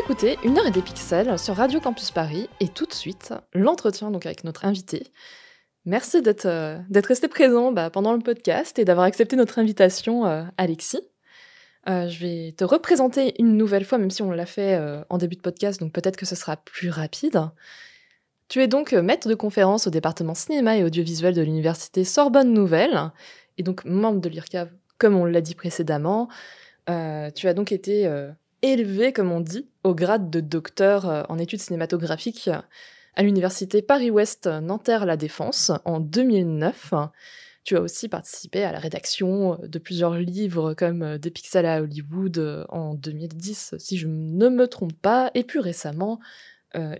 Écoutez Une heure et des pixels sur Radio Campus Paris et tout de suite l'entretien donc avec notre invité. Merci d'être euh, d'être resté présent bah, pendant le podcast et d'avoir accepté notre invitation, euh, Alexis. Euh, je vais te représenter une nouvelle fois, même si on l'a fait en début de podcast, donc peut-être que ce sera plus rapide. Tu es donc maître de conférence au département cinéma et audiovisuel de l'université Sorbonne Nouvelle, et donc membre de l'IRCAV, comme on l'a dit précédemment. tu as donc été élevé, comme on dit, au grade de docteur euh, en études cinématographiques à l'université Paris-Ouest Nanterre-La Défense en 2009. Tu as aussi participé à la rédaction de plusieurs livres comme euh, Des pixels à Hollywood euh, en 2010, si je ne me trompe pas, et plus récemment,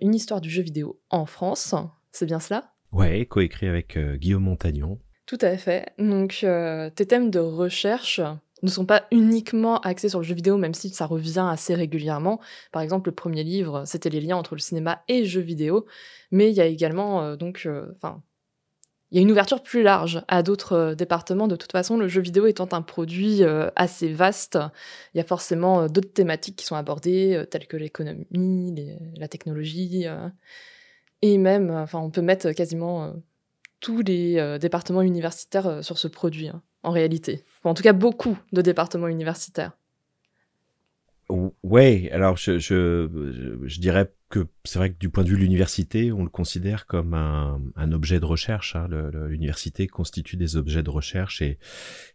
Une histoire du jeu vidéo en France. C'est bien cela? Ouais, coécrit avec Guillaume Montagnon. Tout à fait. Donc, tes thèmes de recherche ne sont pas uniquement axés sur le jeu vidéo, même si ça revient assez régulièrement. Par exemple, le premier livre, c'était les liens entre le cinéma et le jeu vidéo, mais il y a également euh, donc, enfin, il y a une ouverture plus large à d'autres départements. De toute façon, le jeu vidéo étant un produit assez vaste, il y a forcément d'autres thématiques qui sont abordées, telles que l'économie, la technologie, et même, enfin, on peut mettre quasiment tous les départements universitaires sur ce produit, hein, en réalité. en tout cas, beaucoup de départements universitaires. Ouais, alors je, je, je, dirais que c'est vrai que du point de vue de l'université, on le considère comme un, un objet de recherche. Hein. L'université constitue des objets de recherche et,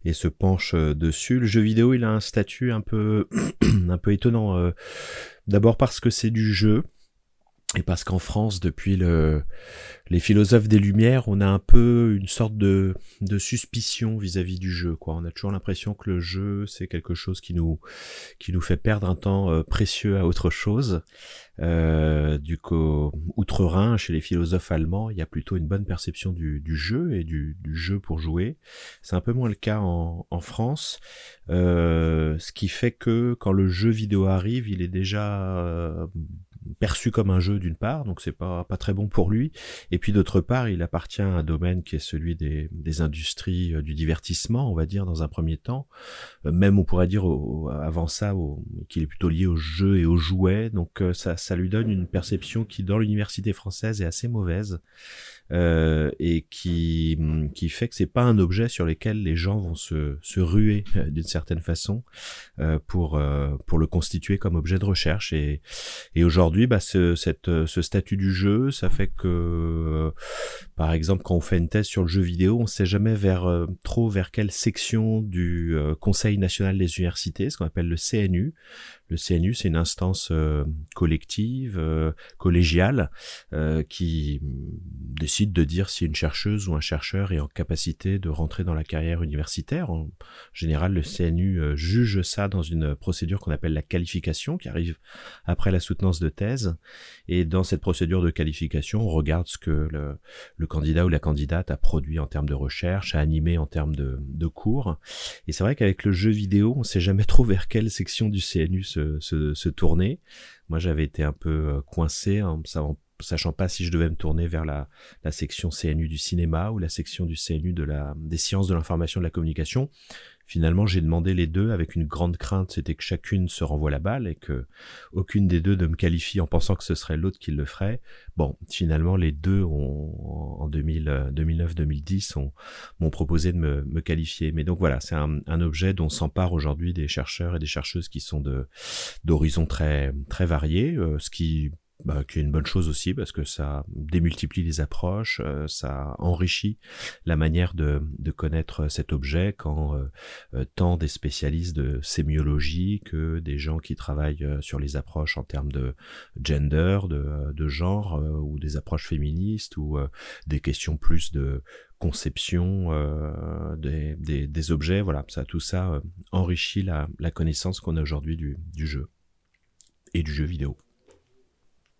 et se penche euh, dessus. Le jeu vidéo, il a un statut un peu, un peu étonnant. Euh, d'abord parce que c'est du jeu, et parce qu'en France, depuis le, les philosophes des Lumières, on a un peu une sorte de, de suspicion vis-à-vis du jeu. Quoi. On a toujours l'impression que le jeu, c'est quelque chose qui nous, qui nous fait perdre un temps euh, précieux à autre chose. Euh, du coup, outre-Rhin, chez les philosophes allemands, il y a plutôt une bonne perception du, du jeu et du, du, jeu pour jouer. C'est un peu moins le cas en, en France. Euh, ce qui fait que quand le jeu vidéo arrive, il est déjà euh, perçu comme un jeu d'une part, donc c'est pas pas très bon pour lui, et puis d'autre part, il appartient à un domaine qui est celui des, des industries euh, du divertissement, on va dire dans un premier temps, euh, même on pourrait dire avant ça qu'il est plutôt lié au jeu et aux jouets, donc euh, ça ça lui donne une perception qui dans l'université française est assez mauvaise. Euh, et qui, qui fait que c'est pas un objet sur lequel les gens vont se, se ruer euh, d'une certaine façon euh, pour, euh, pour le constituer comme objet de recherche. Et, et aujourd'hui, bah, ce, cette, ce statut du jeu, ça fait que, par exemple, quand on fait une thèse sur le jeu vidéo, on sait jamais vers trop vers quelle section du Conseil national des universités, ce qu'on appelle le CNU, le CNU, c'est une instance euh, collective, euh, collégiale, euh, qui décide de dire si une chercheuse ou un chercheur est en capacité de rentrer dans la carrière universitaire. En général, le CNU juge ça dans une procédure qu'on appelle la qualification, qui arrive après la soutenance de thèse. Et dans cette procédure de qualification, on regarde ce que le, candidat ou la candidate a produit en termes de recherche, a animé en termes de, de cours. Et c'est vrai qu'avec le jeu vidéo, on sait jamais trop vers quelle section du CNU se se, tourner. Moi, j'avais été un peu euh, coincé en sachant pas si je devais me tourner vers la, la, section CNU du cinéma ou la section du CNU de la, des sciences de l'information et de la communication. Finalement, j'ai demandé les deux avec une grande crainte, c'était que chacune se renvoie la balle et que aucune des deux ne me qualifie en pensant que ce serait l'autre qui le ferait. Bon, finalement, les deux ont, en 2009-2010 m'ont proposé de me, me, qualifier. Mais donc voilà, c'est un, un, objet dont s'emparent aujourd'hui des chercheurs et des chercheuses qui sont de d'horizons très très variés, euh, ce qui bah, qui est une bonne chose aussi parce que ça démultiplie les approches, euh, ça enrichit la manière de, de connaître cet objet quand euh, euh, tant des spécialistes de sémiologie que des gens qui travaillent sur les approches en termes de gender, de, de genre ou des approches féministes ou des questions plus de conception des, des, des, objets, voilà, ça tout ça enrichit la, la connaissance qu'on a aujourd'hui du, du jeu et du jeu vidéo.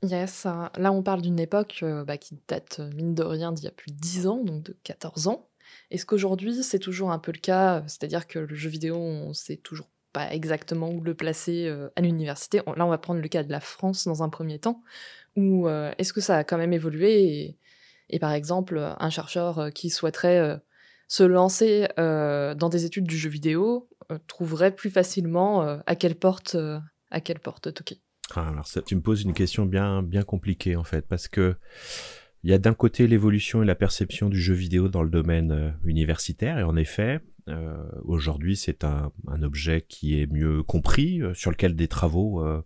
Yes, là on parle d'une époque euh, bah, qui date, euh, mine de rien, d'il y a plus de 10 ans, donc de 14 ans. Est-ce qu'aujourd'hui c'est toujours un peu le cas C'est-à-dire que le jeu vidéo, on sait toujours pas exactement où le placer euh, à l'université? Là on va prendre le cas de la France dans un premier temps, ou est-ce que ça a quand même évolué et, par exemple, un chercheur qui souhaiterait se lancer dans des études du jeu vidéo trouverait plus facilement à quelle porte, à quelle porte toquer? Alors ça, tu me poses une question bien bien compliquée en fait parce que il y a d'un côté l'évolution et la perception du jeu vidéo dans le domaine euh, universitaire et en effet euh, aujourd'hui c'est un, un, objet qui est mieux compris euh, sur lequel des travaux euh,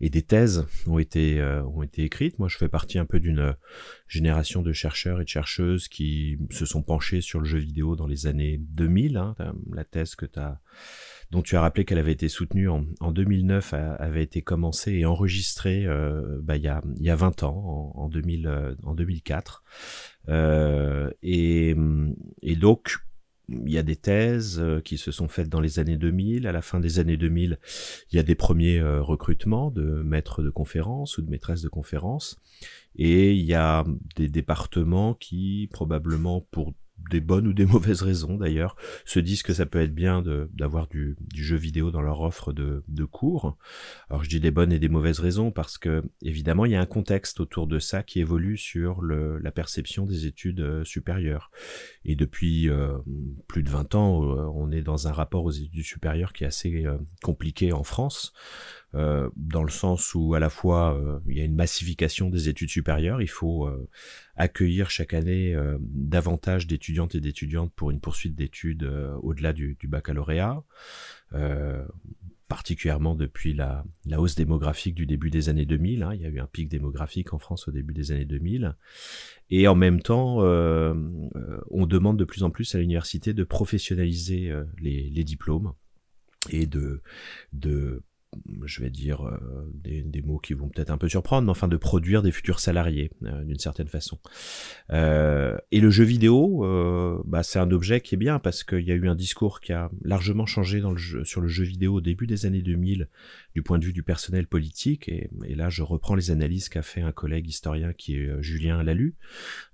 et des thèses ont été ont été écrites. Moi, je fais partie un peu d'une génération de chercheurs et de chercheuses qui se sont penchés sur le jeu vidéo dans les années 2000. Hein, la thèse que tu as dont tu as rappelé qu'elle avait été soutenue en, en 2009, avait été commencée et enregistrée euh, bah, il, y a, y a 20 ans, en, en, 2000, euh, en 2004. Euh, et, et donc, il y a des thèses euh, qui se sont faites dans les années 2000. À la fin des années 2000, il y a des premiers recrutements de maîtres de conférences ou de maîtresses de conférences. Et il y a des départements qui, probablement pour des bonnes ou des mauvaises raisons d'ailleurs, se disent que ça peut être bien d'avoir du, du, jeu vidéo dans leur offre de, de, cours. Alors je dis des bonnes et des mauvaises raisons parce que évidemment il y a un contexte autour de ça qui évolue sur le, la perception des études euh, supérieures. Et depuis euh, plus de 20 ans, euh, on est dans un rapport aux études supérieures qui est assez compliqué en France. Euh, dans le sens où à la fois euh, il y a une massification des études supérieures, il faut euh, accueillir chaque année davantage d'étudiantes et d'étudiantes pour une poursuite d'études au-delà du, du, baccalauréat particulièrement depuis la, la, hausse démographique du début des années 2000. Hein. Il y a eu un pic démographique en France au début des années 2000. Et en même temps, on demande de plus en plus à l'université de professionnaliser les, les, diplômes et de, de je vais dire euh, des, des, mots qui vont peut-être un peu surprendre, mais enfin de produire des futurs salariés euh, d'une certaine façon. Euh, et le jeu vidéo, euh, bah, c'est un objet qui est bien parce qu'il y a eu un discours qui a largement changé dans le jeu, sur le jeu vidéo au début des années 2000 du point de vue du personnel politique. Et, là, je reprends les analyses qu'a fait un collègue historien qui est euh, Julien Lalu.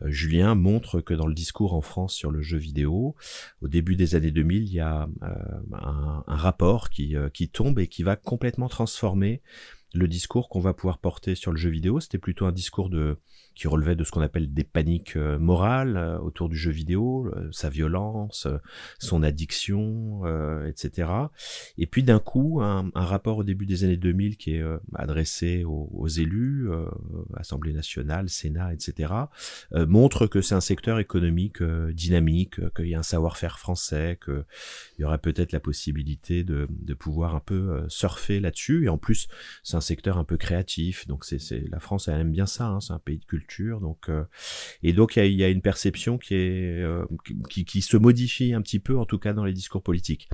Julien montre que dans le discours en France sur le jeu vidéo, au début des années 2000, il y a un, un, rapport qui, tombe et qui va complètement transformé le discours qu'on va pouvoir porter sur le jeu vidéo. C'était plutôt un discours de qui relevait de ce qu'on appelle des paniques euh, morales euh, autour du jeu vidéo, euh, sa violence, son addiction, etc. Et puis d'un coup, un, rapport au début des années 2000 qui est adressé aux, élus, Assemblée nationale, Sénat, etc., montre que c'est un secteur économique dynamique, qu'il y a un savoir-faire français, qu'il y aurait peut-être la possibilité de, de pouvoir un peu surfer là-dessus. Et en plus, c'est un secteur un peu créatif, donc c'est la France elle aime bien ça, hein, c'est un pays de culture donc, euh, et donc il y, a, une perception qui est euh, qui, qui, se modifie un petit peu, en tout cas dans les discours politiques.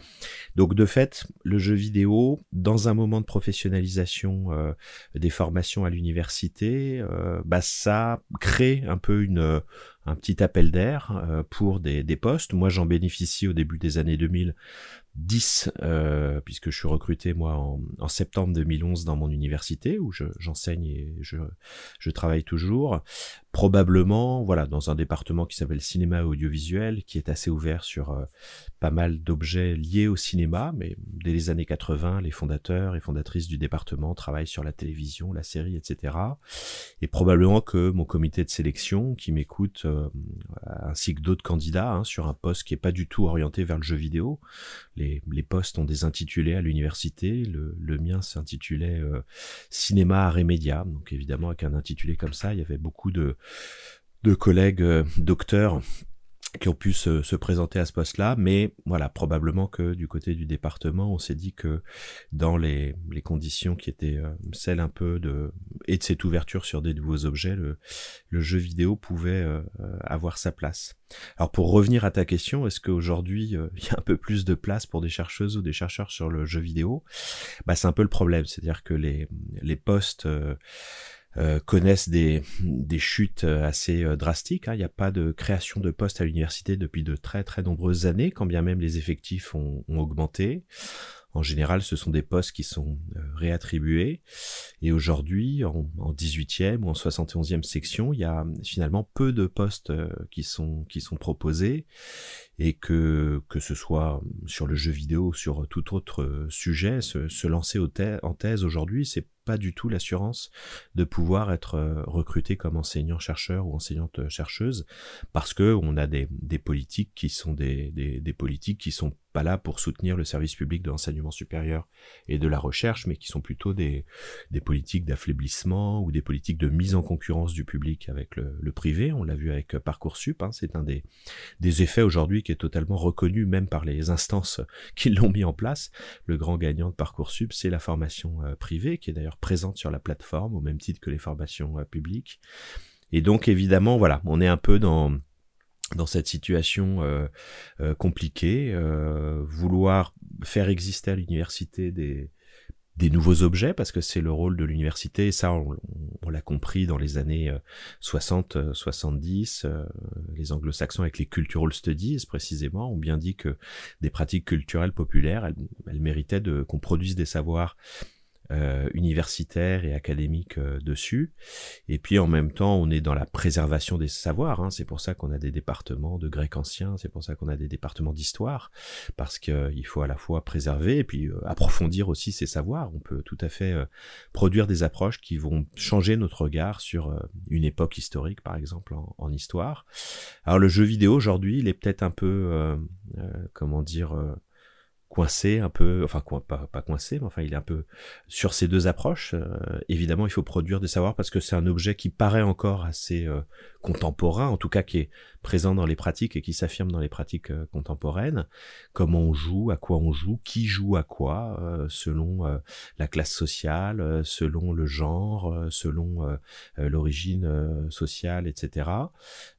Donc de fait, le jeu vidéo, dans un moment de professionnalisation euh, des formations à l'université, bah ça crée un peu une un petit appel d'air pour des, des postes. Moi, j'en bénéficie au début des années 2000 10, euh, puisque je suis recruté moi en, septembre 2011 dans mon université où j'enseigne et je, travaille toujours. Probablement, voilà, dans un département qui s'appelle cinéma audiovisuel, qui est assez ouvert sur euh, pas mal d'objets liés au cinéma, mais dès les années 80, les fondateurs et fondatrices du département travaillent sur la télévision, la série, etc. Et probablement que mon comité de sélection, qui m'écoute, euh, ainsi que d'autres candidats, hein, sur un poste qui est pas du tout orienté vers le jeu vidéo, les, postes ont des intitulés à l'université. Le, mien s'intitulait euh, Cinéma, Art et Médias. Donc évidemment, avec un intitulé comme ça, il y avait beaucoup de, de collègues euh, docteurs qui ont pu se, se, présenter à ce poste-là, mais voilà, probablement que du côté du département, on s'est dit que dans les, conditions qui étaient euh, celles un peu de et de cette ouverture sur des nouveaux objets, le, jeu vidéo pouvait euh, avoir sa place. Alors pour revenir à ta question, est-ce qu'aujourd'hui il y a un peu plus de place pour des chercheuses ou des chercheurs sur le jeu vidéo? Bah c'est un peu le problème, c'est-à-dire que les postes connaissent des, des chutes euh, assez euh, drastiques. Hein. Il n'y a pas de création de postes à l'université depuis de très très nombreuses années, quand bien même les effectifs ont, ont augmenté. En général, ce sont des postes qui sont réattribués. Et aujourd'hui, en, en 18e ou en 71e section, il y a finalement peu de postes qui sont, qui sont proposés. Et que, que ce soit sur le jeu vidéo, sur tout autre sujet, se, se lancer en thèse aujourd'hui, c'est pas du tout l'assurance de pouvoir être euh, recruté comme enseignant-chercheur ou enseignante-chercheuse parce que on a des, des politiques qui sont des, des, des, politiques qui sont pas là pour soutenir le service public de l'enseignement supérieur et de la recherche, mais qui sont plutôt des, des politiques d'affaiblissement ou des politiques de mise en concurrence du public avec le, le privé. On l'a vu avec Parcoursup, hein, c'est un des, des effets aujourd'hui est totalement reconnu même par les instances qui l'ont mis en place. Le grand gagnant de Parcoursup, c'est la formation euh, privée, qui est d'ailleurs présente sur la plateforme au même titre que les formations euh, publiques. Et donc évidemment, voilà, on est un peu dans dans cette situation euh, compliquée, vouloir faire exister à l'université des, des nouveaux objets, parce que c'est le rôle de l'université, et ça on, l'a compris dans les années 60, 70, les anglo-saxons avec les cultural studies précisément ont bien dit que des pratiques culturelles populaires, elles, elles méritaient qu'on produise des savoirs euh, universitaires et académiques euh, dessus. Et puis en même temps, on est dans la préservation des savoirs. Hein. C'est pour ça qu'on a des départements de grec ancien, c'est pour ça qu'on a des départements d'histoire, parce qu'il faut à la fois préserver et puis approfondir aussi ces savoirs. On peut tout à fait produire des approches qui vont changer notre regard sur une époque historique, par exemple en, en histoire. Alors le jeu vidéo aujourd'hui, il est peut-être un peu, comment dire coincé un peu, enfin pas, pas coincé, mais enfin il est un peu sur ces deux approches. Euh, évidemment, il faut produire des savoirs parce que c'est un objet qui paraît encore assez euh, contemporain, en tout cas qui est présent dans les pratiques et qui s'affirme dans les pratiques euh, contemporaines. Comment on joue, à quoi on joue, qui joue à quoi, euh, selon euh, la classe sociale, selon le genre, selon l'origine sociale, etc.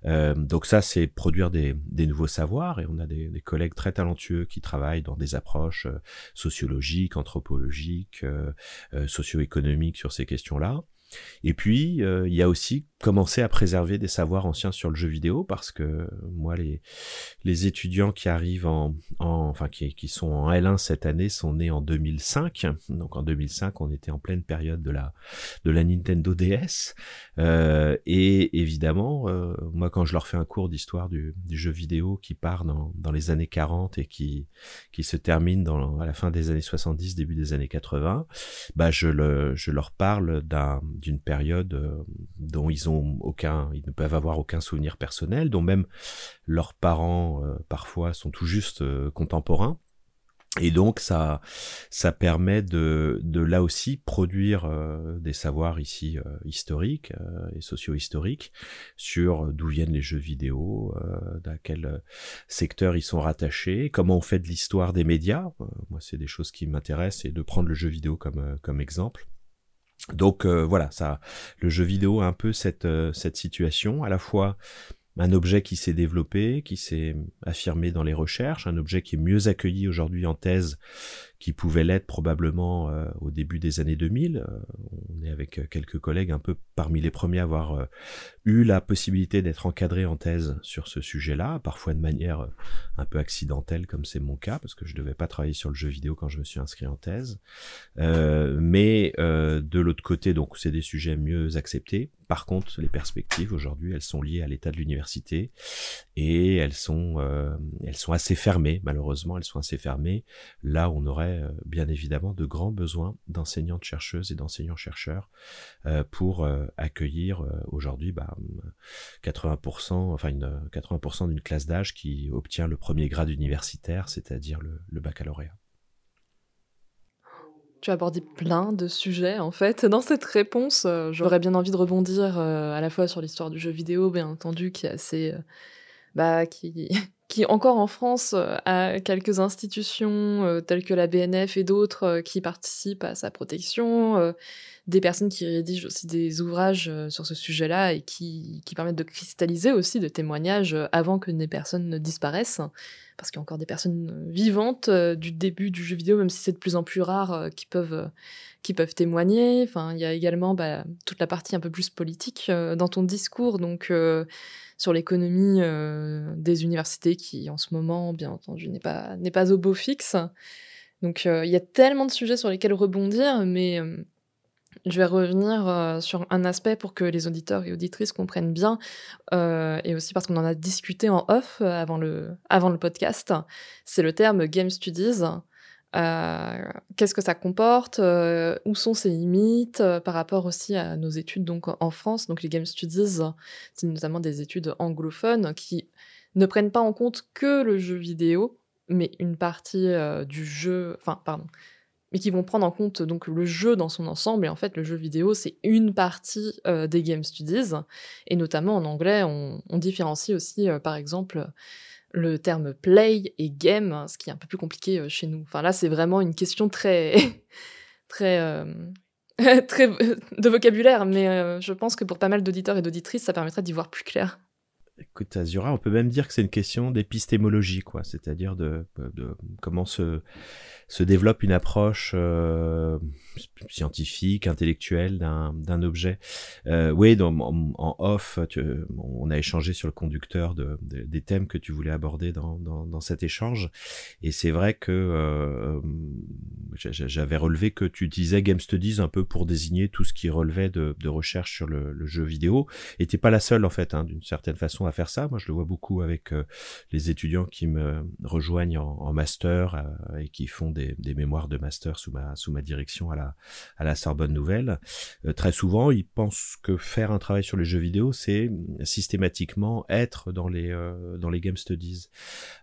donc ça, c'est produire des, des, nouveaux savoirs et on a des, des, collègues très talentueux qui travaillent dans des approches sociologiques, anthropologiques, socio-économiques sur ces questions-là. Et puis, euh, il y a aussi commencer à préserver des savoirs anciens sur le jeu vidéo parce que moi, les, les étudiants qui arrivent en, en enfin qui, qui sont en L1 cette année sont nés en 2005. Donc en 2005, on était en pleine période de la de la Nintendo DS. Euh, et évidemment, euh, moi, quand je leur fais un cours d'histoire du, du, jeu vidéo qui part dans, dans les années 40 et qui qui se termine dans, à la fin des années 70, début des années 80, bah je le je leur parle d'un d'une période euh, dont ils ont aucun, ils ne peuvent avoir aucun souvenir personnel, dont même leurs parents euh, parfois sont tout juste euh, contemporains. Et donc ça, ça permet de, de là aussi produire des savoirs ici historiques et socio-historiques sur d'où viennent les jeux vidéo, à quel secteur ils sont rattachés, comment on fait de l'histoire des médias. moi, c'est des choses qui m'intéressent et de prendre le jeu vidéo comme, comme exemple. Donc euh, voilà, ça, le jeu vidéo a un peu cette, euh, cette situation, à la fois un objet qui s'est développé, qui s'est affirmé dans les recherches, un objet qui est mieux accueilli aujourd'hui en thèse qui pouvait l'être probablement euh, au début des années 2000. Euh, on est avec quelques collègues un peu parmi les premiers à avoir eu la possibilité d'être encadré en thèse sur ce sujet-là, parfois de manière un peu accidentelle comme c'est mon cas, parce que je ne devais pas travailler sur le jeu vidéo quand je me suis inscrit en thèse. mais de l'autre côté, donc c'est des sujets mieux acceptés. Par contre, les perspectives aujourd'hui, elles sont liées à l'état de l'université et elles sont, elles sont assez fermées. Malheureusement, elles sont assez fermées. Là, on aurait euh, bien évidemment de grands besoins d'enseignantes chercheuses et d'enseignants chercheurs euh, pour euh, accueillir aujourd'hui bah, 80%, enfin une, 80% d'une classe d'âge qui obtient le premier grade universitaire, c'est-à-dire le, baccalauréat. Tu as abordé plein de sujets en fait dans cette réponse. J'aurais bien envie de rebondir à la fois sur l'histoire du jeu vidéo, bien entendu, qui est assez, bah, qui qui encore en France euh, a quelques institutions euh, telles que la BNF et d'autres euh, qui participent à sa protection, des personnes qui rédigent aussi des ouvrages sur ce sujet-là et qui, permettent de cristalliser aussi des témoignages avant que des personnes ne disparaissent. Parce qu'il y a encore des personnes vivantes du début du jeu vidéo, même si c'est de plus en plus rare, qui peuvent qui peuvent témoigner. Enfin, il y a également bah, toute la partie un peu plus politique dans ton discours, donc sur l'économie euh, des universités qui, en ce moment, bien entendu, n'est pas, pas au beau fixe. Donc euh, il y a tellement de sujets sur lesquels rebondir, mais euh, je vais revenir sur un aspect pour que les auditeurs et auditrices comprennent bien, et aussi parce qu'on en a discuté en off avant le, avant le podcast, c'est le terme Game Studies. Euh, qu'est-ce que ça comporte, euh, où sont ses limites euh, par rapport aussi à nos études donc en France. Donc les Game Studies, c'est notamment des études anglophones qui ne prennent pas en compte que le jeu vidéo, mais une partie du jeu, enfin pardon, mais qui vont prendre en compte donc le jeu dans son ensemble. Et en fait, le jeu vidéo, c'est une partie des Game Studies. Et notamment en anglais, on, différencie aussi, par exemple, le terme play et game, ce qui est un peu plus compliqué euh, chez nous. Enfin là, c'est vraiment une question très, très, euh, très de vocabulaire, mais euh, je pense que pour pas mal d'auditeurs et d'auditrices, ça permettrait d'y voir plus clair. Écoute, Azura, on peut même dire que c'est une question d'épistémologie, quoi. C'est-à-dire de, comment se, développe une approche euh, scientifique, intellectuelle d'un objet. Euh, oui, en, off, on a échangé sur le conducteur de, de, des thèmes que tu voulais aborder dans, cet échange. Et c'est vrai que euh, j'avais relevé que tu utilisais Game Studies un peu pour désigner tout ce qui relevait de, recherche sur le, le, jeu vidéo. Et t'es pas la seule, en fait, hein, d'une certaine façon, faire ça. Moi, je le vois beaucoup avec euh, les étudiants qui me rejoignent en, master euh, et qui font des, mémoires de master sous ma, sous ma direction à la, à la Sorbonne Nouvelle. Euh, très souvent, ils pensent que faire un travail sur les jeux vidéo, c'est systématiquement être dans les, dans les Game Studies.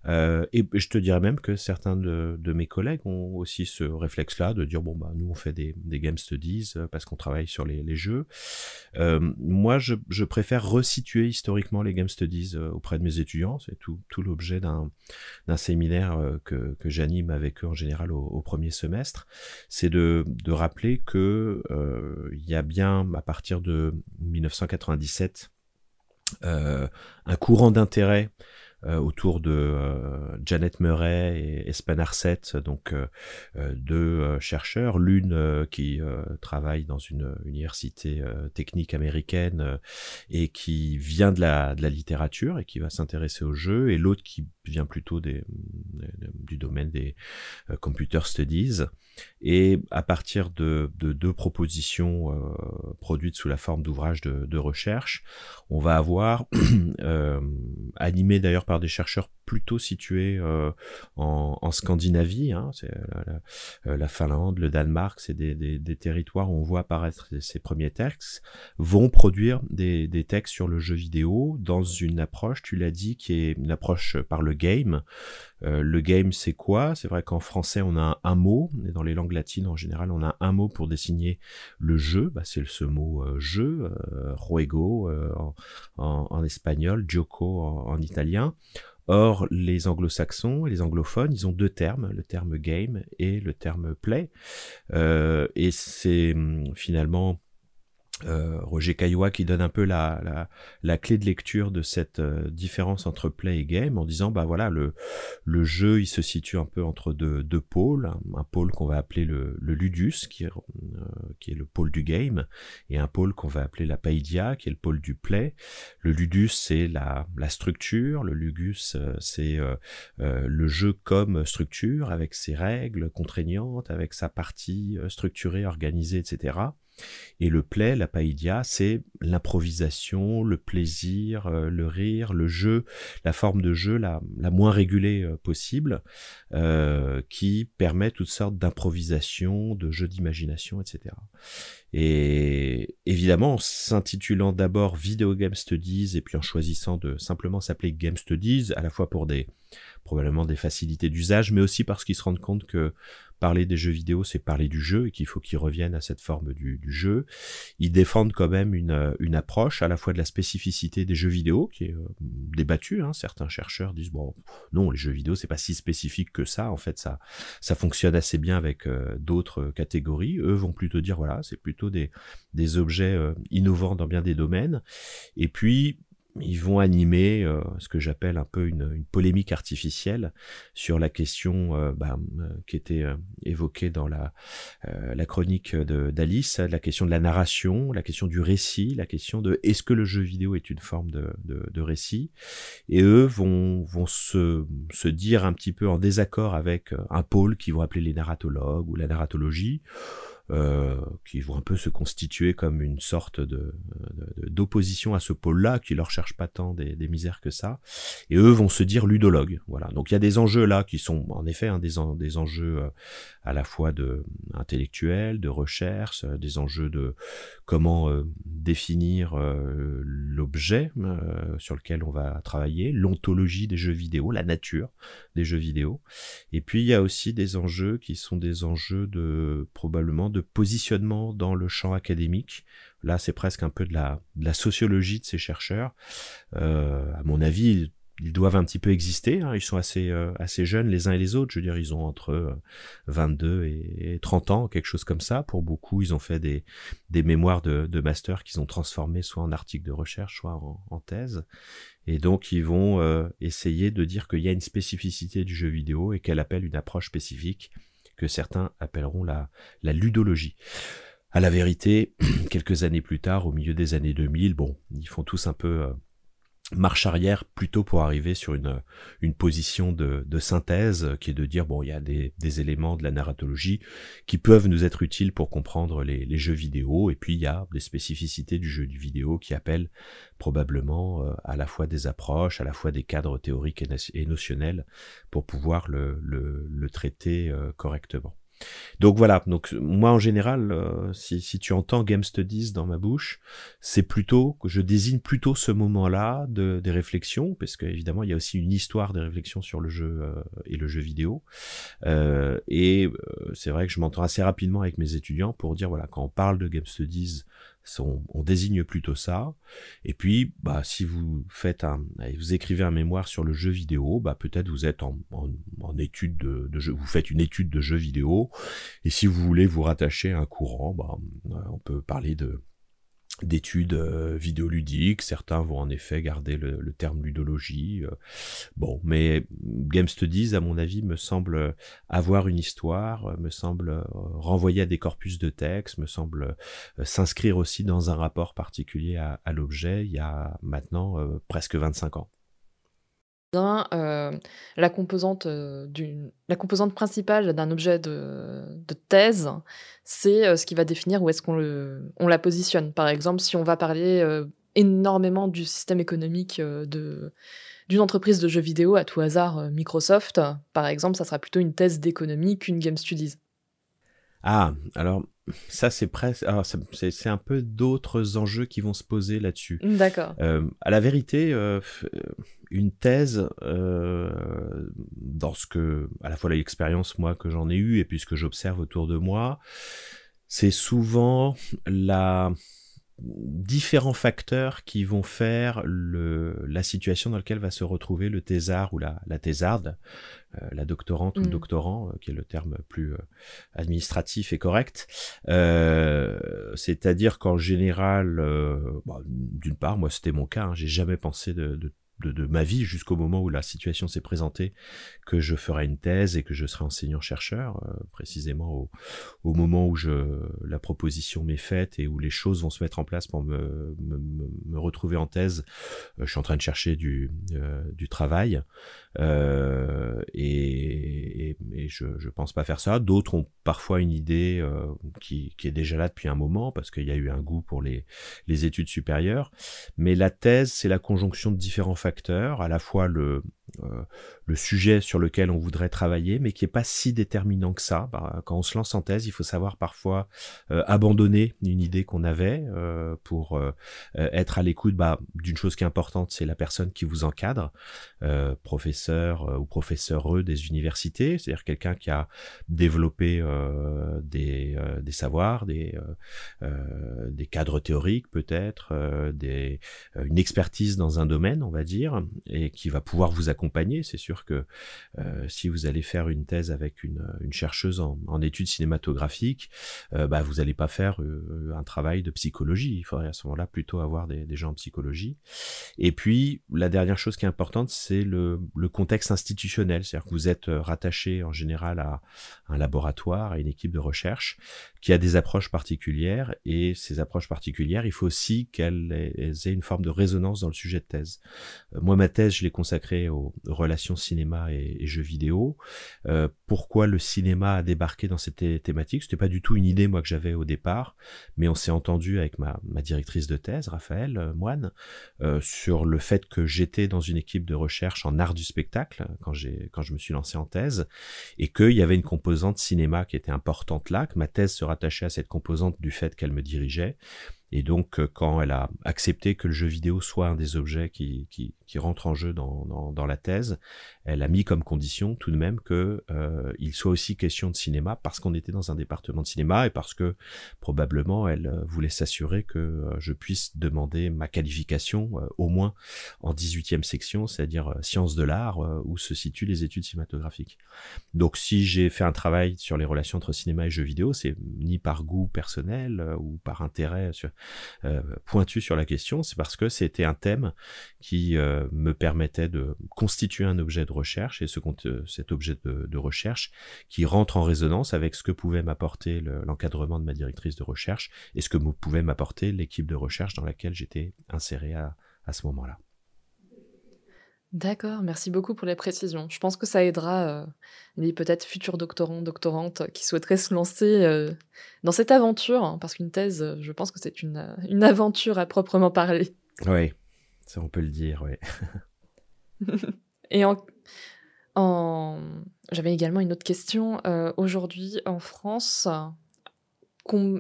et je te dirais même que certains de, mes collègues ont aussi ce réflexe-là de dire bon bah nous on fait des, des game studies parce qu'on travaille sur les, les jeux. Moi je, je, préfère resituer historiquement les game studies euh, auprès de mes étudiants. C'est tout, l'objet d'un séminaire euh, que, j'anime avec eux en général au, premier semestre. C'est de, rappeler que il y a bien à partir de 1997 un courant d'intérêt euh, autour de euh, Janet Murray et Espen Arset, donc euh, deux chercheurs, l'une qui travaille dans une université technique américaine et qui vient de la, de la littérature et qui va s'intéresser au jeu, et l'autre qui vient plutôt du domaine des computer studies. Et à partir de, de deux propositions euh, produites sous la forme d'ouvrages de, de, recherche, on va avoir, euh, animé d'ailleurs par des chercheurs plutôt situés euh, en, Scandinavie, hein, c'est la, la, la, Finlande, le Danemark, c'est des, territoires où on voit apparaître ces premiers textes, vont produire des, textes sur le jeu vidéo dans une approche, tu l'as dit, qui est une approche par le game. Euh, le game, c'est quoi? C'est vrai qu'en français, on a un, mot, et dans les langues latines, en général, on a un mot pour désigner le jeu. Bah, c'est ce mot euh, jeu, euh, juego en, espagnol, gioco en italien. Or, les anglo-saxons et les anglophones, ils ont deux termes, le terme game et le terme play. Euh, et c'est hum, finalement euh, Roger Caillois qui donne un peu la, la, la clé de lecture de cette euh, différence entre play et game en disant bah voilà le, le jeu il se situe un peu entre deux, deux pôles. Un, pôle qu'on va appeler le, le ludus qui est, euh, qui est le pôle du game et un pôle qu'on va appeler la paidia qui est le pôle du play. Le ludus c'est la, la structure. Le lugus euh, c'est euh, le jeu comme structure avec ses règles contraignantes avec sa partie structurée organisée etc et le play, la païdia, c'est l'improvisation, le plaisir, euh, le rire, le jeu, la forme de jeu la, moins régulée euh, possible, euh, qui permet toutes sortes d'improvisation, de jeux d'imagination, etc. Et évidemment, en s'intitulant d'abord Video Game Studies et puis en choisissant de simplement s'appeler Game Studies, à la fois pour des probablement des facilités d'usage, mais aussi parce qu'ils se rendent compte que parler des jeux vidéo, c'est parler du jeu et qu'il faut qu'ils reviennent à cette forme du, jeu. Ils défendent quand même une, une approche à la fois de la spécificité des jeux vidéo, qui est euh, débattue. Hein. Certains chercheurs disent bon, non, les jeux vidéo, c'est pas si spécifique que ça. En fait, ça, ça fonctionne assez bien avec euh, d'autres catégories. Eux vont plutôt dire voilà, c'est plutôt des, des objets euh, innovants dans bien des domaines. Et puis ils vont animer euh, ce que j'appelle un peu une, une, polémique artificielle sur la question euh, bah, euh, qui était euh, évoquée dans la, euh, la chronique d'Alice, la question de la narration, la question du récit, la question de est-ce que le jeu vidéo est une forme de, de, de récit. Et eux vont, vont se, se, dire un petit peu en désaccord avec un pôle qu'ils vont appeler les narratologues ou la narratologie euh, qui vont un peu se constituer comme une sorte de, d'opposition à ce pôle-là, qui leur cherche pas tant des, misères que ça, et eux vont se dire ludologues. Voilà. Donc il y a des enjeux là qui sont en effet hein, des, des enjeux euh, à la fois de intellectuels, de recherche, euh, des enjeux de comment euh, définir euh, l'objet euh, sur lequel on va travailler, l'ontologie des jeux vidéo, la nature des jeux vidéo, et puis il y a aussi des enjeux qui sont des enjeux de probablement de de positionnement dans le champ académique. Là, c'est presque un peu de la, sociologie de ces chercheurs. Euh, à mon avis, ils doivent un petit peu exister. Hein. Ils sont assez, euh, assez jeunes les uns et les autres. Je veux dire, ils ont entre 22 et 30 ans, quelque chose comme ça. Pour beaucoup, ils ont fait des, des mémoires de, de master qu'ils ont transformés soit en articles de recherche, soit en, en thèse. Et donc, ils vont essayer de dire qu'il y a une spécificité du jeu vidéo et qu'elle appelle une approche spécifique que certains appelleront la, la ludologie. À la vérité, quelques années plus tard, au milieu des années 2000, bon, ils font tous un peu euh, marche arrière plutôt pour arriver sur une, une position de, de synthèse qui est de dire bon il y a des, des, éléments de la narratologie qui peuvent nous être utiles pour comprendre les, les, jeux vidéo. Et puis il y a des spécificités du jeu du vidéo qui appellent probablement euh, à la fois des approches à la fois des cadres théoriques et, notionnels pour pouvoir le, le, traiter euh, correctement donc voilà, donc moi en général, euh, si, si, tu entends Game Studies dans ma bouche, c'est plutôt que je désigne plutôt ce moment-là de, des réflexions, parce qu'évidemment il y a aussi une histoire des réflexions sur le jeu euh, et le jeu vidéo. Euh, et euh, c'est vrai que je m'entends assez rapidement avec mes étudiants pour dire voilà, quand on parle de Game Studies, on, désigne plutôt ça. Et puis, bah, si vous faites un, vous écrivez un mémoire sur le jeu vidéo, bah, peut-être vous êtes en, en, étude de, jeu, vous faites une étude de jeu vidéo. Et si vous voulez vous rattacher à un courant, bah, on peut parler de, d'études euh, vidéoludiques. Certains vont en effet garder le, terme ludologie. Euh. bon, mais Game Studies, à mon avis, me semble avoir une histoire, me semble renvoyer à des corpus de texte, me semble euh, s'inscrire aussi dans un rapport particulier à, à l'objet il y a maintenant presque 25 ans. Euh, la, composante, euh, la composante principale d'un objet de, thèse, c'est euh, ce qui va définir où est-ce qu'on on la positionne. Par exemple, si on va parler énormément du système économique d'une entreprise de jeux vidéo, à tout hasard Microsoft, par exemple, ça sera plutôt une thèse d'économie qu'une Game Studies. Ah, alors ça c'est presque, c'est un peu d'autres enjeux qui vont se poser là-dessus. D'accord. Euh, à la vérité, euh, une thèse, euh, dans ce que, à la fois l'expérience moi que j'en ai eue et puis ce que j'observe autour de moi, c'est souvent la différents facteurs qui vont faire le, la situation dans laquelle va se retrouver le thésard ou la, la thésarde, euh, la doctorante ou le mm. doctorant, euh, qui est le terme plus euh, administratif et correct. C'est-à-dire qu'en général, bah, d'une part, moi c'était mon cas, hein, j'ai jamais pensé de, de de, ma vie jusqu'au moment où la situation s'est présentée que je ferai une thèse et que je serai enseignant-chercheur, euh, précisément au, moment où je, la proposition m'est faite et où les choses vont se mettre en place pour me, retrouver en thèse. Euh, je suis en train de chercher du, euh, travail et, je, je pense pas faire ça. D'autres ont parfois une idée qui, qui est déjà là depuis un moment parce qu'il y a eu un goût pour les, les études supérieures. Mais la thèse, c'est la conjonction de différents facteurs à la fois le, euh, le sujet sur lequel on voudrait travailler, mais qui est pas si déterminant que ça. Bah, quand on se lance en thèse, il faut savoir parfois euh, abandonner une idée qu'on avait euh, pour être à l'écoute bah, d'une chose qui est importante, c'est la personne qui vous encadre, professeur ou professeureux des universités, c'est-à-dire quelqu'un qui a développé des, des savoirs, des, des cadres théoriques peut-être, une expertise dans un domaine, on va dire, et qui va pouvoir vous accompagner c'est sûr que euh, si vous allez faire une thèse avec une, chercheuse en, études cinématographiques, euh, bah, vous n'allez pas faire euh, un travail de psychologie. Il faudrait à ce moment-là plutôt avoir des, gens en psychologie. Et puis, la dernière chose qui est importante, c'est le, le, contexte institutionnel. C'est-à-dire que vous êtes rattaché en général à un laboratoire, à une équipe de recherche qui a des approches particulières. Et ces approches particulières, il faut aussi qu'elles aient une forme de résonance dans le sujet de thèse. moi, ma thèse, je l'ai consacrée au, relations cinéma et, jeux vidéo. Euh, pourquoi le cinéma a débarqué dans cette thématique? C'était pas du tout une idée moi que j'avais au départ, mais on s'est entendu avec ma, directrice de thèse, Raphaël euh, Moine, euh, sur le fait que j'étais dans une équipe de recherche en art du spectacle quand j'ai quand je me suis lancé en thèse et qu'il y avait une composante cinéma qui était importante là, que ma thèse se rattachait à cette composante du fait qu'elle me dirigeait Et donc, quand elle a accepté que le jeu vidéo soit un des objets qui, qui, qui rentre en jeu dans, dans, dans, la thèse, elle a mis comme condition tout de même que euh, soit aussi question de cinéma parce qu'on était dans un département de cinéma et parce que probablement elle voulait s'assurer que je puisse demander ma qualification au moins en 18e section, c'est-à-dire sciences de l'art où se situent les études cinématographiques. Donc si j'ai fait un travail sur les relations entre cinéma et jeux vidéo, c'est ni par goût personnel ou par intérêt sur, euh, pointu sur la question, c'est parce que c'était un thème qui euh, me permettait de constituer un objet de recherche et ce, euh, cet objet de, recherche qui rentre en résonance avec ce que pouvait m'apporter l'encadrement de ma directrice de recherche et ce que pouvait m'apporter l'équipe de recherche dans laquelle j'étais inséré à ce moment-là. D'accord, merci beaucoup pour les précisions. Je pense que ça aidera euh, les peut-être futurs doctorants, doctorantes qui souhaiteraient se lancer euh, dans cette aventure, hein, parce qu'une thèse, euh, je pense que c'est une, une aventure à proprement parler. Oui, ça on peut le dire, oui. Et en, en... j'avais également une autre question. Euh, Aujourd'hui, en France,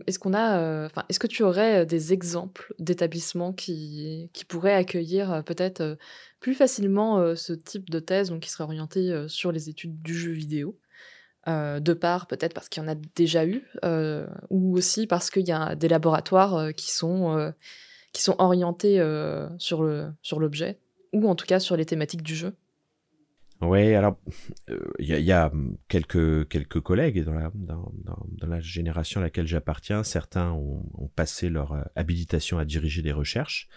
est-ce qu'on a, enfin, est-ce que tu aurais des exemples d'établissements qui, qui pourraient accueillir peut-être plus facilement ce type de thèse, donc qui serait orienté sur les études du jeu vidéo de part peut-être parce qu'il y en a déjà eu, ou aussi parce qu'il y a des laboratoires qui sont qui sont orientés sur le sur l'objet, ou en tout cas sur les thématiques du jeu? Oui, alors il euh, y, y, a quelques quelques collègues dans la dans, dans, dans la génération à laquelle j'appartiens. Certains ont, ont, passé leur euh, habilitation à diriger des recherches,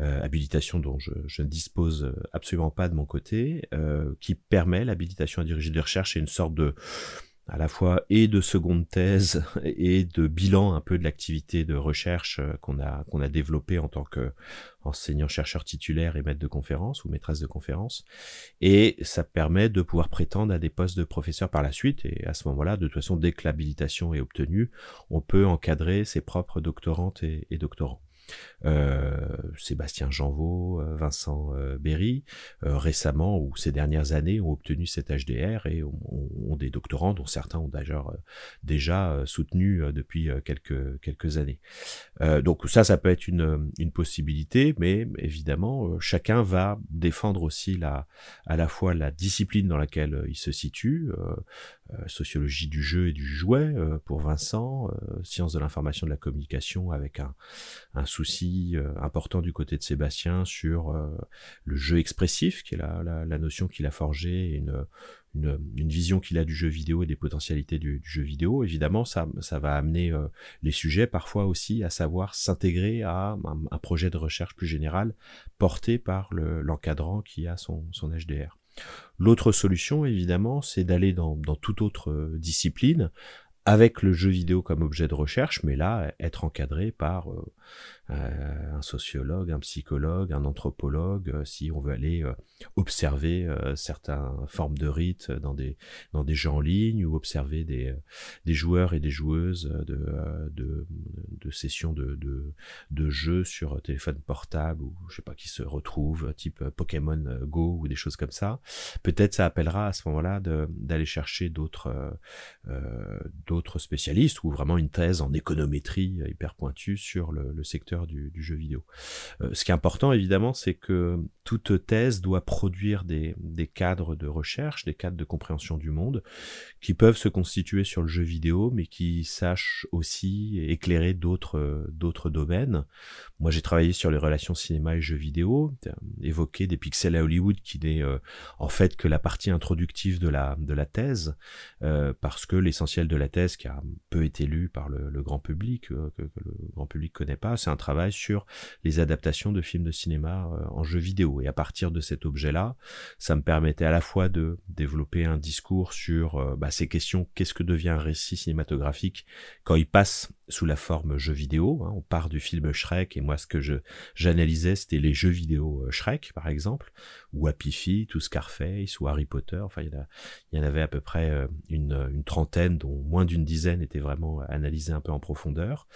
euh, habilitation dont je, je, ne dispose absolument pas de mon côté, euh, qui permet l'habilitation à diriger des recherches et une sorte de à la fois et de seconde thèse et de bilan un peu de l'activité de recherche euh, qu'on a qu'on a développé en tant que enseignant chercheur titulaire et maître de conférence ou maîtresse de conférence et ça permet de pouvoir prétendre à des postes de professeur par la suite. Et à ce moment-là de toute façon dès que l'habilitation est obtenue on peut encadrer ses propres doctorantes et, doctorants Sébastien Janvaux, euh, Vincent euh, Berry, récemment ou ces dernières années ont obtenu cet HDR et ont, des doctorants dont certains ont d'ailleurs déjà soutenu depuis quelques quelques années. donc ça, ça peut être une, une possibilité, mais évidemment chacun va défendre aussi la à la fois la discipline dans laquelle il se situe. sociologie du jeu et du jouet pour Vincent, sciences de l'information de la communication avec un, un souci euh, important du côté de Sébastien sur euh, le jeu expressif, qui est la, notion qu'il a forgée, une, vision qu'il a du jeu vidéo et des potentialités du, jeu vidéo. Évidemment, ça, va amener euh, les sujets parfois aussi à savoir s'intégrer à un, projet de recherche plus général porté par l'encadrant qui a son, HDR. L'autre solution, évidemment, c'est d'aller dans, toute autre discipline avec le jeu vidéo comme objet de recherche, mais là, être encadré par un sociologue, un psychologue, un anthropologue, euh, si on veut aller euh, observer certaines formes de rites dans des, dans des jeux en ligne ou observer des, des joueurs et des joueuses de, de, de sessions de, de, de jeux sur téléphone portable ou je sais pas qui se retrouvent, type Pokémon Go ou des choses comme ça. Peut-être ça appellera à ce moment-là d'aller chercher d'autres euh, d'autres spécialistes ou vraiment une thèse en économétrie hyper pointue sur le, le secteur du, jeu vidéo. Euh, ce qui est important évidemment, c'est que toute thèse doit produire des, des, cadres de recherche, des cadres de compréhension du monde, qui peuvent se constituer sur le jeu vidéo, mais qui sachent aussi éclairer d'autres d'autres domaines. Moi, j'ai travaillé sur les relations cinéma et jeux vidéo, évoqué des pixels à Hollywood, qui n'est euh, en fait que la partie introductive de la de la thèse, euh, parce que l'essentiel de la thèse, qui a peu été lu par le, grand public, euh, que, le grand public connaît pas, c'est un travail sur les adaptations de films de cinéma euh, en jeu vidéo. Et à partir de cet objet-là, ça me permettait à la fois de développer un discours sur euh, bah, ces questions, qu'est-ce que devient un récit cinématographique quand il passe sous la forme jeu vidéo. Hein? On part du film Shrek et moi ce que j'analysais c'était les jeux vidéo euh, Shrek par exemple, ou Happy Feet, ou Scarface, ou Harry Potter. Enfin il y, en, avait à peu près une, trentaine, dont moins d'une dizaine étaient vraiment analysés un peu en profondeur.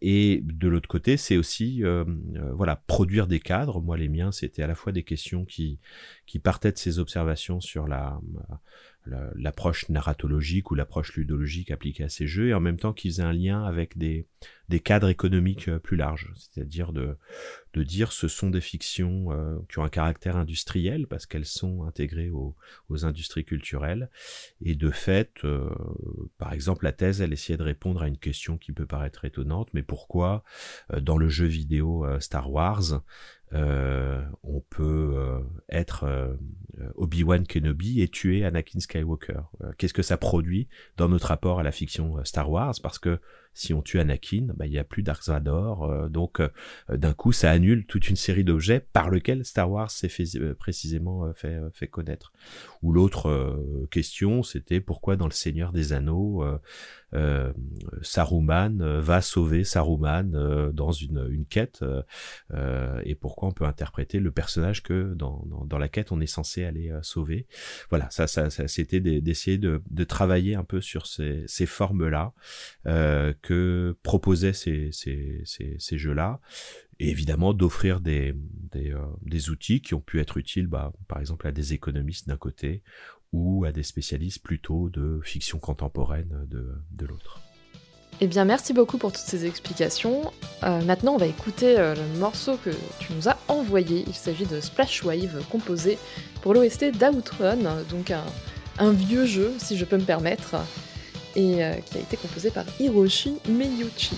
Et de l'autre côté c'est aussi euh, euh, voilà produire des cadres. Moi les miens c'était à la fois des questions qui qui partaient de ces observations sur la l'approche narratologique ou l'approche ludologique appliquée à ces jeux, et en même temps qu'ils aient un lien avec des, cadres économiques euh, plus larges, c'est-à-dire de, de dire ce sont des fictions euh, qui ont un caractère industriel parce qu'elles sont intégrées aux, industries culturelles, et de fait, euh, par exemple, la thèse, elle essayait de répondre à une question qui peut paraître étonnante, mais pourquoi dans le jeu vidéo Star Wars, on peut euh, être euh, Obi-Wan Kenobi et tuer Anakin Skywalker. Qu'est-ce que ça produit dans notre rapport à la fiction Star Wars? Parce que si on tue Anakin, bah, il n'y a plus Dark Vador, donc d'un coup ça annule toute une série d'objets par lesquels Star Wars s'est fait, précisément fait, fait connaître. Ou l'autre question, c'était pourquoi dans le Seigneur des Anneaux, euh, Saruman euh, va sauver Saruman euh, dans une, une quête et pourquoi on peut interpréter le personnage que dans, dans, la quête on est censé aller sauver. Voilà, ça, ça, ça c'était d'essayer de, de, travailler un peu sur ces, ces formes-là proposaient ces, jeux-là et évidemment d'offrir des, des, outils qui ont pu être utiles, bah, par exemple à des économistes d'un côté ou à des spécialistes plutôt de fiction contemporaine de, l'autre. Eh bien, merci beaucoup pour toutes ces explications. Euh, maintenant, on va écouter euh, le morceau que tu nous as envoyé. Il s'agit de Splash Wave, composé pour l'OST d'Outrun, donc un, vieux jeu, si je peux me permettre, et euh, qui a été composé par Hiroshi Miyuchi.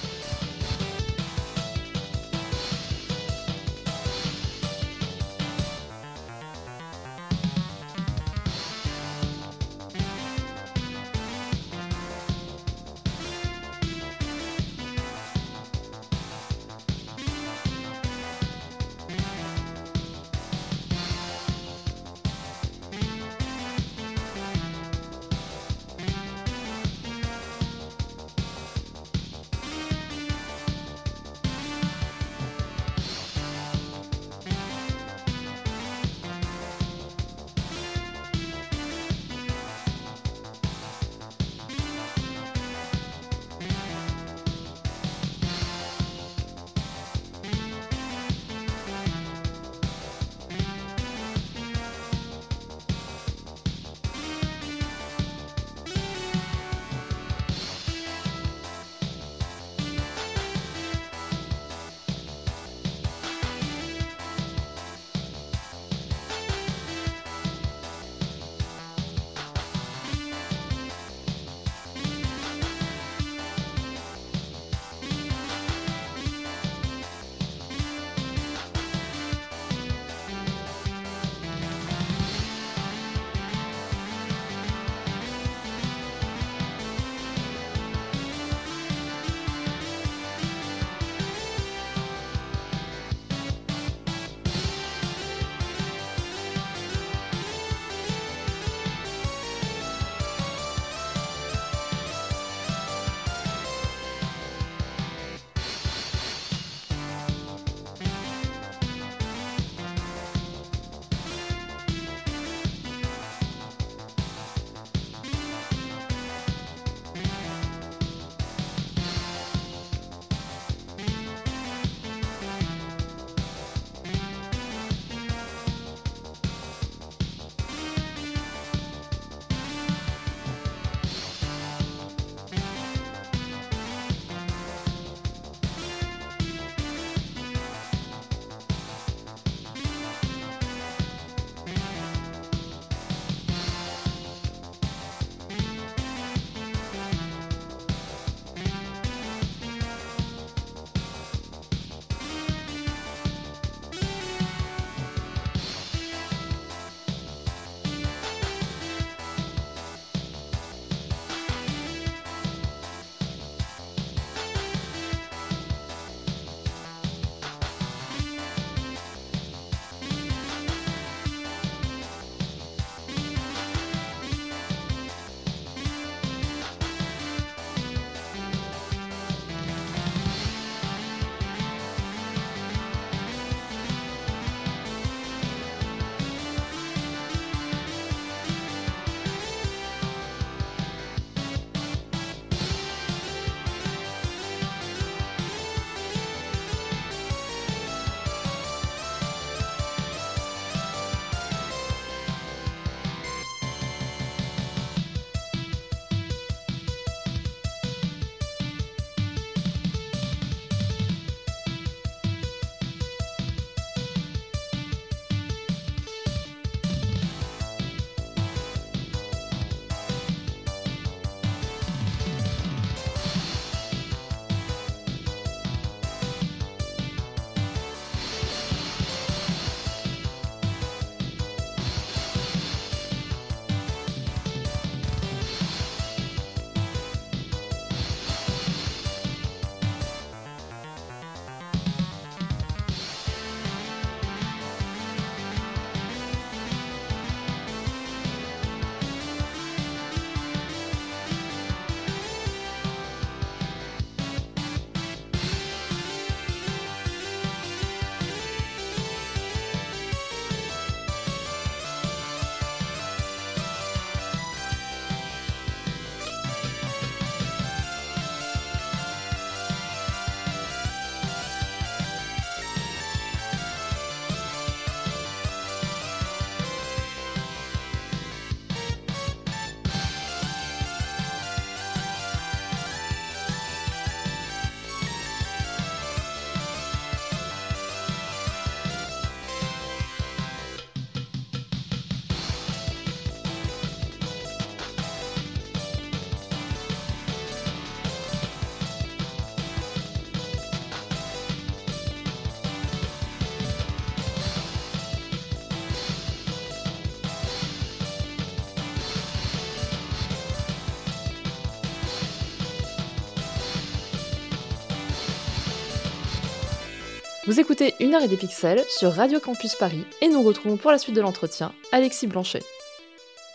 Vous écoutez Une heure et des pixels sur Radio Campus Paris et nous retrouvons pour la suite de l'entretien Alexis Blanchet.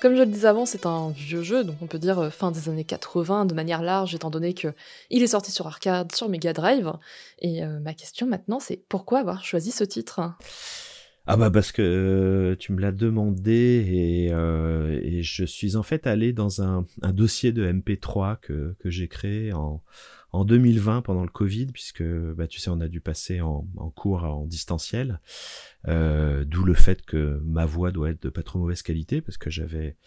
Comme je le disais avant, c'est un vieux jeu, donc on peut dire euh, fin des années 80 de manière large, étant donné que il est sorti sur arcade, sur Mega Drive. Et euh, ma question maintenant, c'est pourquoi avoir choisi ce titre? Ah bah parce que euh, tu me l'as demandé et, je suis en fait allé dans un, dossier de MP3 que, que j'ai créé en, en 2020 pendant le Covid, puisque bah, tu sais, on a dû passer en, en cours en distanciel. Euh, d'où le fait que ma voix doit être de pas trop mauvaise qualité parce que j'avais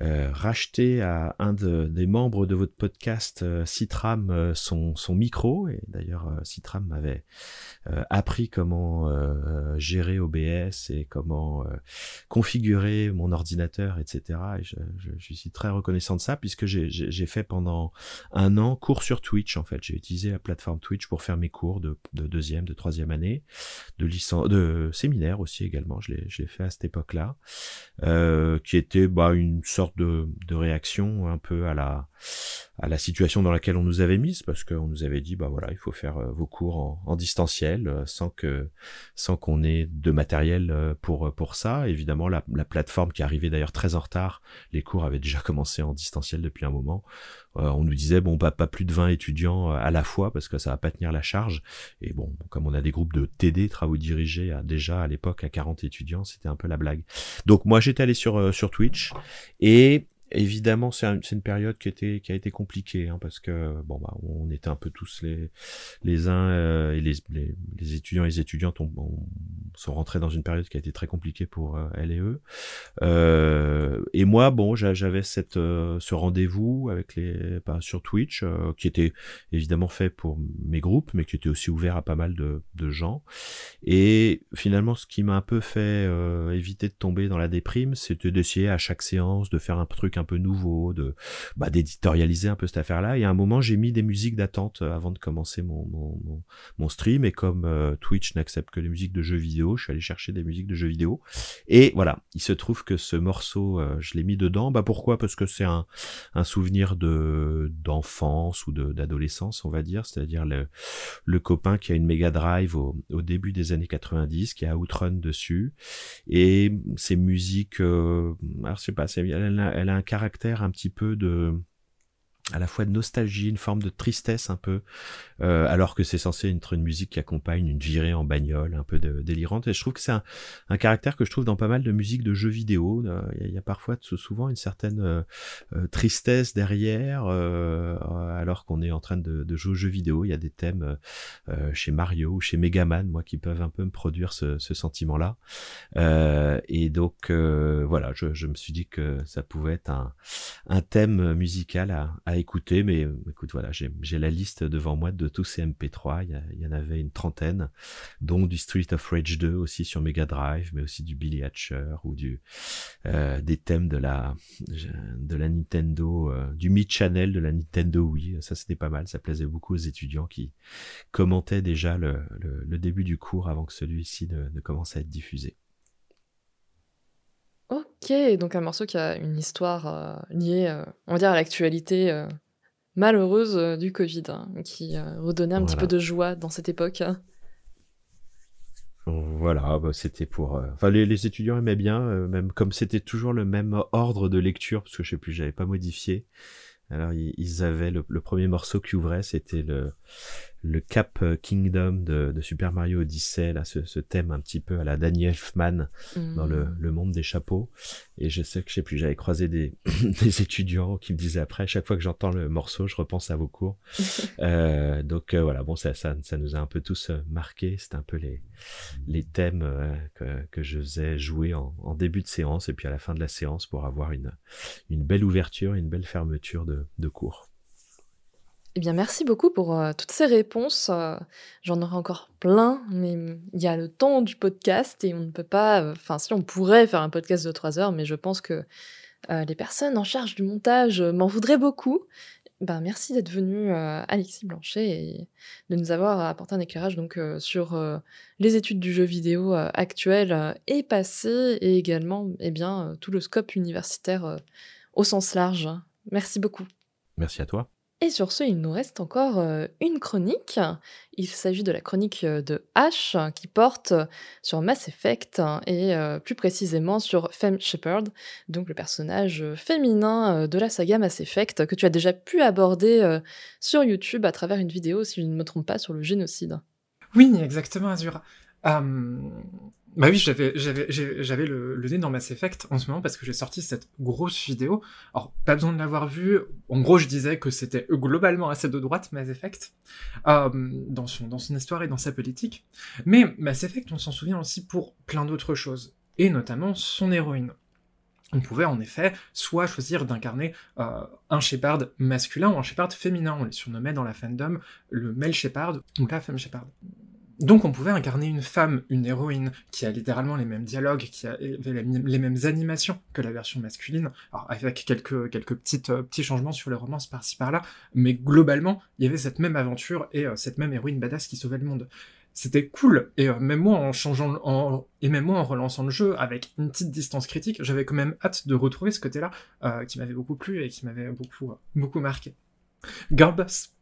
euh, racheté à un des membres de votre podcast euh, Citram son, son micro et d'ailleurs Citram m'avait appris comment gérer OBS et comment configurer mon ordinateur etc et je, je, suis très reconnaissant de ça puisque j'ai fait pendant un an cours sur Twitch en fait. J'ai utilisé la plateforme Twitch pour faire mes cours de, de deuxième de troisième année de licence de aussi également, je l'ai fait à cette époque-là, euh, qui était bah, une sorte de, réaction un peu à la, à la situation dans laquelle on nous avait mise, parce qu'on nous avait dit, bah voilà, il faut faire euh, vos cours en, en distanciel, euh, sans que, sans qu'on ait de matériel pour, pour ça. Évidemment, la, la plateforme qui arrivait d'ailleurs très en retard, les cours avaient déjà commencé en distanciel depuis un moment. Euh, on nous disait bon pas, pas plus de 20 étudiants euh, à la fois parce que ça va pas tenir la charge. Et bon, comme on a des groupes de TD, travaux dirigés, à, déjà à l'époque à 40 étudiants, c'était un peu la blague. Donc moi j'étais allé sur, euh, sur Twitch et évidemment, c'est une période qui, était, qui a été compliquée, hein, parce que bon, bah, on était un peu tous les, les uns euh, et les, les, étudiants et les étudiantes ont, sont rentrés dans une période qui a été très compliquée pour euh, elles et eux. Euh, et moi, bon, j'avais cette euh, ce rendez-vous avec les bah, sur Twitch, qui était évidemment fait pour mes groupes, mais qui était aussi ouvert à pas mal de, de gens. Et finalement, ce qui m'a un peu fait éviter de tomber dans la déprime, c'était d'essayer à chaque séance de faire un truc un peu nouveau, de bah, d'éditorialiser un peu cette affaire-là. Et à un moment, j'ai mis des musiques d'attente euh, avant de commencer mon, mon, stream. Et comme euh, Twitch n'accepte que les musiques de jeux vidéo, je suis allé chercher des musiques de jeux vidéo. Et voilà, il se trouve que ce morceau, euh, je l'ai mis dedans. Bah pourquoi? Parce que c'est un, un souvenir de d'enfance ou d'adolescence, on va dire. C'est-à-dire le, le copain qui a une Mega Drive au, au début des années 90, qui a Outrun dessus. Et ces musiques, alors je sais pas, elle elle a un caractère un petit peu de à la fois de nostalgie, une forme de tristesse un peu, euh, alors que c'est censé être une musique qui accompagne une virée en bagnole un peu délirante. Et je trouve que c'est un, un, caractère que je trouve dans pas mal de musiques de jeux vidéo. Euh, il y, a parfois souvent une certaine euh, euh tristesse derrière, euh, alors qu'on est en train de, de, jouer aux jeux vidéo. Il y a des thèmes chez Mario ou chez Megaman, moi, qui peuvent un peu me produire ce, ce sentiment-là. et donc voilà, je, je, me suis dit que ça pouvait être un, un thème musical à écouter, mais écoute, voilà, j'ai la liste devant moi de tous ces MP3. Il y, en avait une trentaine, dont du Street of Rage 2 aussi sur Mega Drive, mais aussi du Billy Hatcher ou du euh, des thèmes de la de la Nintendo, euh, du Mid Channel de la Nintendo Wii. Ça c'était pas mal, ça plaisait beaucoup aux étudiants qui commentaient déjà le, début du cours avant que celui-ci ne commence à être diffusé. Ok, donc un morceau qui a une histoire euh, liée, euh, on va dire, à l'actualité euh, malheureuse du Covid, hein, qui redonnait un petit peu de joie dans cette époque. Voilà, bah, c'était pour. Enfin, les, étudiants aimaient bien, même comme c'était toujours le même ordre de lecture, parce que je sais plus, j'avais pas modifié. Alors ils, avaient le, premier morceau qui ouvrait, c'était le le Cap euh, Kingdom de, de, Super Mario Odyssey, là, ce, ce, thème un petit peu à la Danny Elfman dans le, mm. le, monde des chapeaux. Et je sais que je sais plus, j'avais croisé des, des étudiants qui me disaient après, chaque fois que j'entends le morceau, je repense à vos cours. euh, donc euh, voilà, bon, ça, ça, ça, nous a un peu tous euh, marqué. C'était un peu les, les thèmes que, que, je faisais jouer en, en, début de séance et puis à la fin de la séance pour avoir une, une belle ouverture, une belle fermeture de, de cours. Eh bien, merci beaucoup pour euh, toutes ces réponses. Euh, j'en aurais encore plein, mais il y a le temps du podcast et on ne peut pas. Euh, enfin, si on pourrait faire un podcast de trois heures, mais je pense que les personnes en charge du montage m'en voudraient beaucoup. Ben, merci d'être venu, Alexis Blanchet, et de nous avoir apporté un éclairage donc sur les études du jeu vidéo actuel et passé, et également, eh bien, tout le scope universitaire au sens large. Merci beaucoup. Merci à toi. Et sur ce, il nous reste encore euh, une chronique. Il s'agit de la chronique euh, de H qui porte sur Mass Effect et euh, plus précisément sur Femme Shepard, donc le personnage féminin de la saga Mass Effect que tu as déjà pu aborder sur YouTube à travers une vidéo, si je ne me trompe pas, sur le génocide. Oui, exactement, Azura. Bah oui, j'avais le, nez dans Mass Effect en ce moment parce que j'ai sorti cette grosse vidéo. Alors pas besoin de l'avoir vue. En gros, je disais que c'était globalement assez de droite Mass Effect euh, dans son dans son histoire et dans sa politique. Mais Mass Effect, on s'en souvient aussi pour plein d'autres choses et notamment son héroïne. On pouvait en effet soit choisir d'incarner euh, un Shepard masculin ou un Shepard féminin. On les surnommait dans la fandom le male Shepard ou la femme Shepard. Donc on pouvait incarner une femme, une héroïne, qui a littéralement les mêmes dialogues, qui avait les mêmes animations que la version masculine, avec quelques, euh, petits changements sur les romances par-ci par-là, mais globalement, il y avait cette même aventure et euh, cette même héroïne badass qui sauvait le monde. C'était cool, et euh, même moi en changeant, en, et même moi en relançant le jeu avec une petite distance critique, j'avais quand même hâte de retrouver ce côté-là, qui m'avait beaucoup plu et qui m'avait beaucoup, beaucoup marqué. Girlboss.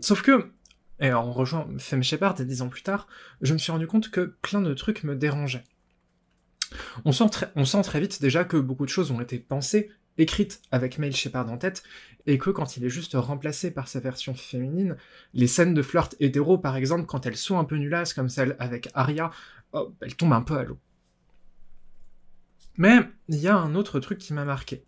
sauf que et en rejoint Femme Shepard dix ans plus tard, je me suis rendu compte que plein de trucs me dérangeaient. On sent, très vite déjà que beaucoup de choses ont été pensées, écrites avec Mail Shepard en tête, et que quand il est juste remplacé par sa version féminine, les scènes de flirt hétéro par exemple, quand elles sont un peu nullasses comme celle avec Arya, oh, elles tombent un peu à l'eau. Mais il y a un autre truc qui m'a marqué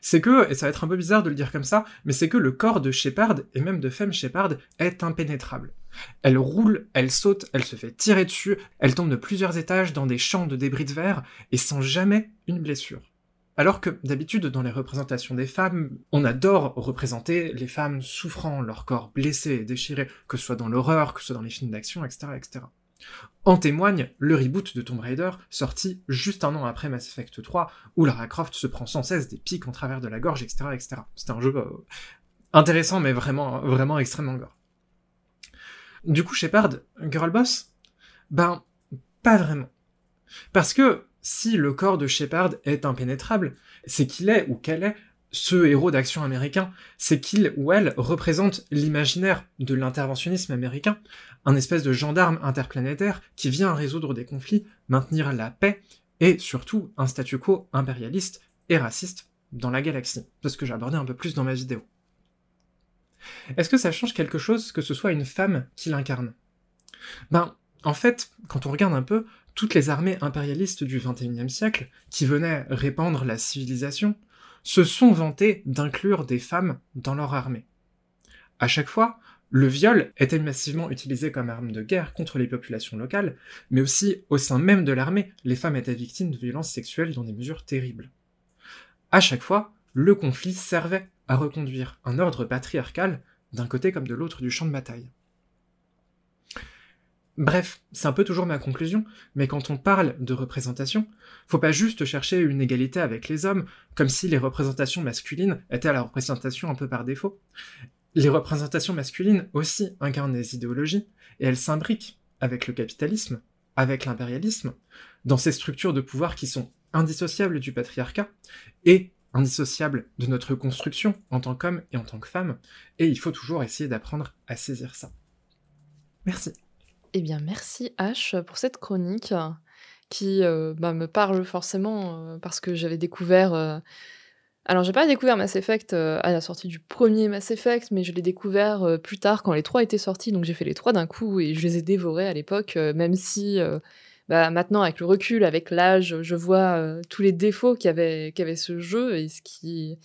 c'est que, et ça va être un peu bizarre de le dire comme ça, mais c'est que le corps de Shepard, et même de Femme Shepard, est impénétrable. Elle roule, elle saute, elle se fait tirer dessus, elle tombe de plusieurs étages dans des champs de débris de verre, et sans jamais une blessure. Alors que d'habitude, dans les représentations des femmes, on adore représenter les femmes souffrant, leur corps blessé et déchiré, que ce soit dans l'horreur, que ce soit dans les films d'action, etc., etc. En témoigne le reboot de Tomb Raider, sorti juste un an après Mass Effect 3, où Lara Croft se prend sans cesse des pics en travers de la gorge, etc., etc. C'est un jeu euh, intéressant, mais vraiment, vraiment extrêmement gore. Du coup, Shepard, Girl Boss Ben, pas vraiment. Parce que si le corps de Shepard est impénétrable, c'est qu'il est ou qu'elle est ce héros d'action américain, c'est qu'il ou elle représente l'imaginaire de l'interventionnisme américain, un espèce de gendarme interplanétaire qui vient résoudre des conflits, maintenir la paix, et surtout un statu quo impérialiste et raciste dans la galaxie. C'est ce que j'ai abordé un peu plus dans ma vidéo. Est-ce que ça change quelque chose que ce soit une femme qui l'incarne? Ben, en fait, quand on regarde un peu, toutes les armées impérialistes du XXIe siècle, qui venaient répandre la civilisation, se sont vantés d'inclure des femmes dans leur armée. À chaque fois, le viol était massivement utilisé comme arme de guerre contre les populations locales, mais aussi au sein même de l'armée, les femmes étaient victimes de violences sexuelles dans des mesures terribles. À chaque fois, le conflit servait à reconduire un ordre patriarcal d'un côté comme de l'autre du champ de bataille. Bref, c'est un peu toujours ma conclusion, mais quand on parle de représentation, faut pas juste chercher une égalité avec les hommes, comme si les représentations masculines étaient à la représentation un peu par défaut. Les représentations masculines aussi incarnent des idéologies, et elles s'imbriquent avec le capitalisme, avec l'impérialisme, dans ces structures de pouvoir qui sont indissociables du patriarcat, et indissociables de notre construction en tant qu'homme et en tant que femme, et il faut toujours essayer d'apprendre à saisir ça. Merci. Eh bien, merci H pour cette chronique qui euh, bah, me parle forcément euh, parce que j'avais découvert. Euh, alors, j'ai pas découvert Mass Effect à la sortie du premier Mass Effect, mais je l'ai découvert plus tard quand les trois étaient sortis, donc j'ai fait les trois d'un coup et je les ai dévorés à l'époque, même si bah, maintenant, avec le recul, avec l'âge, je vois tous les défauts qu'avait ce jeu et ce qui.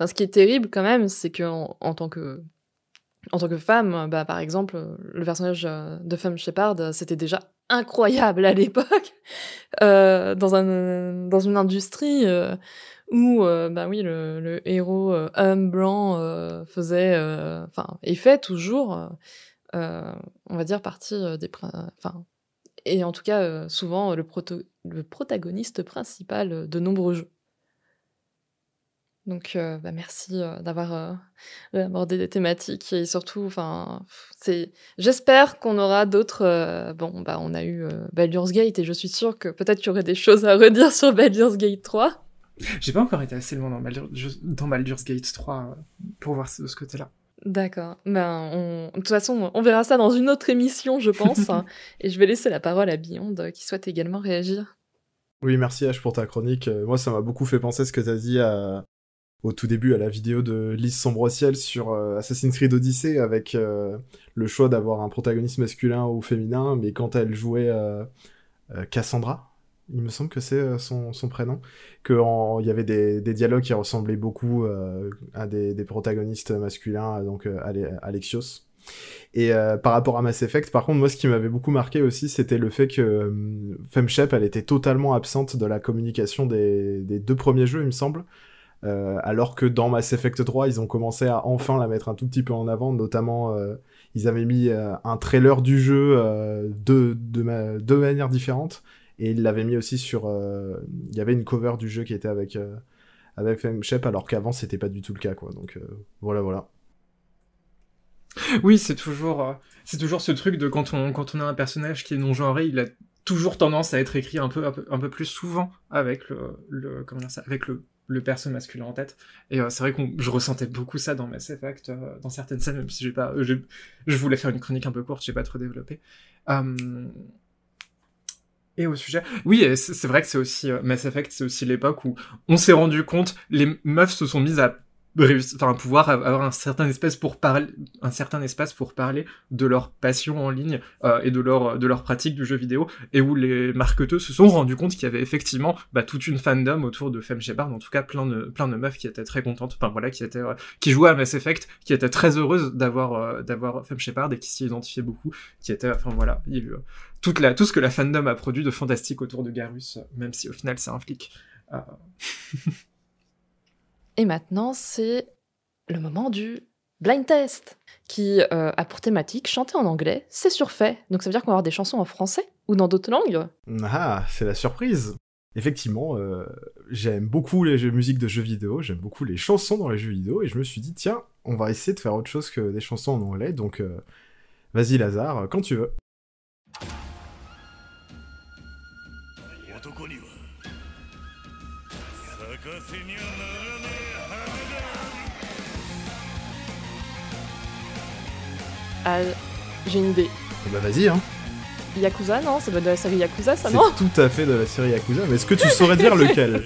Est terrible quand même, c'est qu'en en tant que en tant que femme, bah, par exemple, le personnage euh, de Femme Shepard, c'était déjà incroyable à l'époque, euh, dans, un, dans une industrie euh, où, bah oui, le, héros homme blanc faisait, enfin, et fait toujours, on va dire, partie des, enfin, et en tout cas, souvent le protagoniste principal de nombreux jeux. Donc, euh, bah, merci euh, d'avoir euh, abordé des thématiques et surtout, enfin, c'est. J'espère qu'on aura d'autres. bon, bah, on a eu Baldur's Gate et je suis sûre que peut-être qu'il y aurait des choses à redire sur Baldur's Gate 3. J'ai pas encore été assez loin dans, Baldur- dans Baldur's Gate 3 euh, pour voir ce, ce côté-là. D'accord. Ben, on- de toute façon, on verra ça dans une autre émission, je pense. et je vais laisser la parole à Beyond, euh, qui souhaite également réagir. Oui, merci H pour ta chronique. Euh, Moi, ça m'a beaucoup fait penser ce que t'as dit à- au tout début à la vidéo de Lise Sombre-Ciel sur euh, Assassin's Creed Odyssey avec euh, le choix d'avoir un protagoniste masculin ou féminin, mais quand elle jouait euh, Cassandra, il me semble que c'est son, prénom, qu'il y avait des, dialogues qui ressemblaient beaucoup à des, protagonistes masculins, donc Ale- Alexios. Et par rapport à Mass Effect, par contre, moi, ce qui m'avait beaucoup marqué aussi, c'était le fait que euh, Femshep, elle était totalement absente de la communication des deux premiers jeux, il me semble. Euh, alors que dans Mass Effect 3, ils ont commencé à enfin la mettre un tout petit peu en avant, notamment euh, ils avaient mis euh, un trailer du jeu de, de, ma- de manière différente, et ils l'avaient mis aussi sur... Il y avait une cover du jeu qui était avec, euh, avec Femshep, alors qu'avant c'était pas du tout le cas, quoi. Donc voilà, voilà. Oui, c'est toujours, c'est toujours ce truc de quand on, quand on a un personnage qui est non genré, il a toujours tendance à être écrit un peu, un peu, plus souvent avec le comment dire ça, avec le, le perso masculin en tête. Et euh, c'est vrai que je ressentais beaucoup ça dans Mass Effect, euh, dans certaines scènes, même si j'ai pas, j'ai- je voulais faire une chronique un peu courte, j'ai pas trop développé. Euh, Et au sujet, oui, c'est vrai que c'est aussi euh, Mass Effect, c'est aussi l'époque où on s'est rendu compte, les meufs se sont mises à enfin, pouvoir avoir un certain espace pour parler, un certain espace pour parler de leur passion en ligne euh, et de leur de leur pratique du jeu vidéo, et où les marketeurs se sont rendus compte qu'il y avait effectivement bah, toute une fandom autour de Femme Shepard, en tout cas plein de plein de meufs qui étaient très contentes, enfin voilà, qui étaient euh, qui jouaient à Mass Effect, qui étaient très heureuses d'avoir euh, d'avoir Femme Shepard et qui s'y identifiaient beaucoup, qui étaient, enfin voilà, il y a eu euh, toute la tout ce que la fandom a produit de fantastique autour de Garus, euh, même si au final c'est un flic. Et maintenant, c'est le moment du blind test, qui euh, a pour thématique chanter en anglais, c'est surfait. Donc ça veut dire qu'on va avoir des chansons en français ou dans d'autres langues Ah, c'est la surprise. Effectivement, euh, j'aime beaucoup les jeux musique de jeux vidéo, j'aime beaucoup les chansons dans les jeux vidéo, et je me suis dit, tiens, on va essayer de faire autre chose que des chansons en anglais, donc euh, vas-y Lazare, quand tu veux. Ah, j'ai une idée. Bah vas-y, hein. Yakuza, non Ça doit être de la série Yakuza, ça, C'est non tout à fait de la série Yakuza, mais est-ce que tu saurais dire lequel?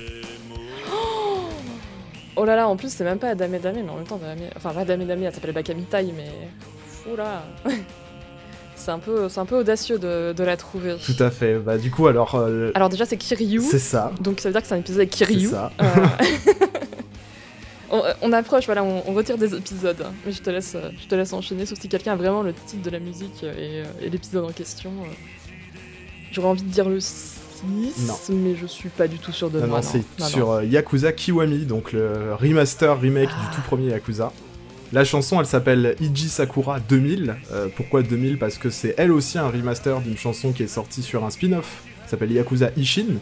Oh là là, en plus, c'est même pas Adame Dame, mais en même temps, Dame... enfin, pas Dame Dame, elle s'appelle Bakamitai, mais. Oula C'est un, peu, c'est un peu audacieux de, de la trouver. Tout à fait. Bah du coup alors. euh, Alors, déjà, c'est Kiryu. C'est ça. Donc, ça veut dire que c'est un épisode avec Kiryu. C'est ça. Euh, on, on approche, voilà, on, on retire des épisodes. hein. Mais je te laisse, euh, je te laisse enchaîner, sauf si quelqu'un a vraiment le titre de la musique euh, et, euh, et l'épisode en question. J'aurais envie de dire le 6, Non. mais je suis pas du tout sûr de Non, moi. non, c'est non. sur Yakuza Kiwami, donc le remaster remake du tout premier Yakuza. La chanson, elle s'appelle Iji Sakura 2000. Euh, pourquoi 2000 Parce que c'est elle aussi un remaster d'une chanson qui est sortie sur un spin-off, s'appelle Yakuza Ishin,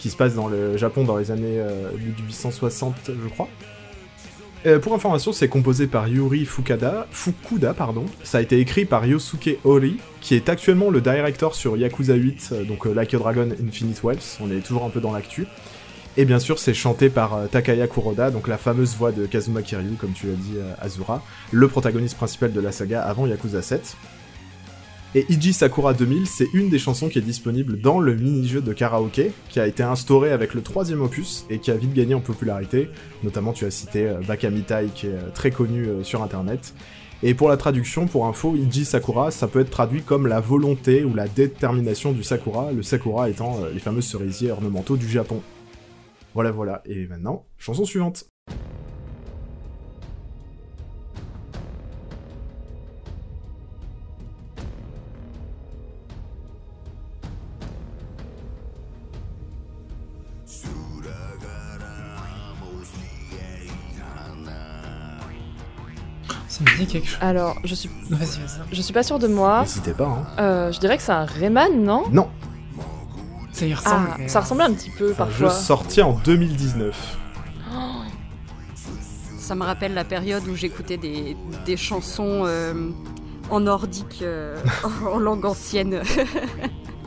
qui se passe dans le Japon dans les années euh, 1860, je crois. Euh, pour information, c'est composé par Yuri Fukada, Fukuda, pardon. Ça a été écrit par Yosuke Ori, qui est actuellement le director sur Yakuza 8, euh, donc euh, Like a Dragon Infinite Wells. On est toujours un peu dans l'actu. Et bien sûr, c'est chanté par euh, Takaya Kuroda, donc la fameuse voix de Kazuma Kiryu, comme tu l'as dit, Azura, le protagoniste principal de la saga avant Yakuza 7. Et Iji Sakura 2000, c'est une des chansons qui est disponible dans le mini-jeu de karaoké, qui a été instauré avec le troisième opus et qui a vite gagné en popularité. Notamment, tu as cité euh, Bakamitai, qui est euh, très connu euh, sur internet. Et pour la traduction, pour info, Iji Sakura, ça peut être traduit comme la volonté ou la détermination du Sakura, le Sakura étant les fameux cerisiers ornementaux du Japon. Voilà, voilà. Et maintenant, chanson suivante. Ça me dit quelque chose. Alors, je suis. Vas-y, vas-y. Je suis pas sûre de moi. N'hésitez pas, hein. Euh, je dirais que c'est un Rayman, non? Non, Ça y ressemble. Ah, mais- ça ressemblait un petit peu c'est un jeu parfois. sorti en 2019. Ça me rappelle la période où j'écoutais des, des chansons euh, en nordique, euh, en langue ancienne.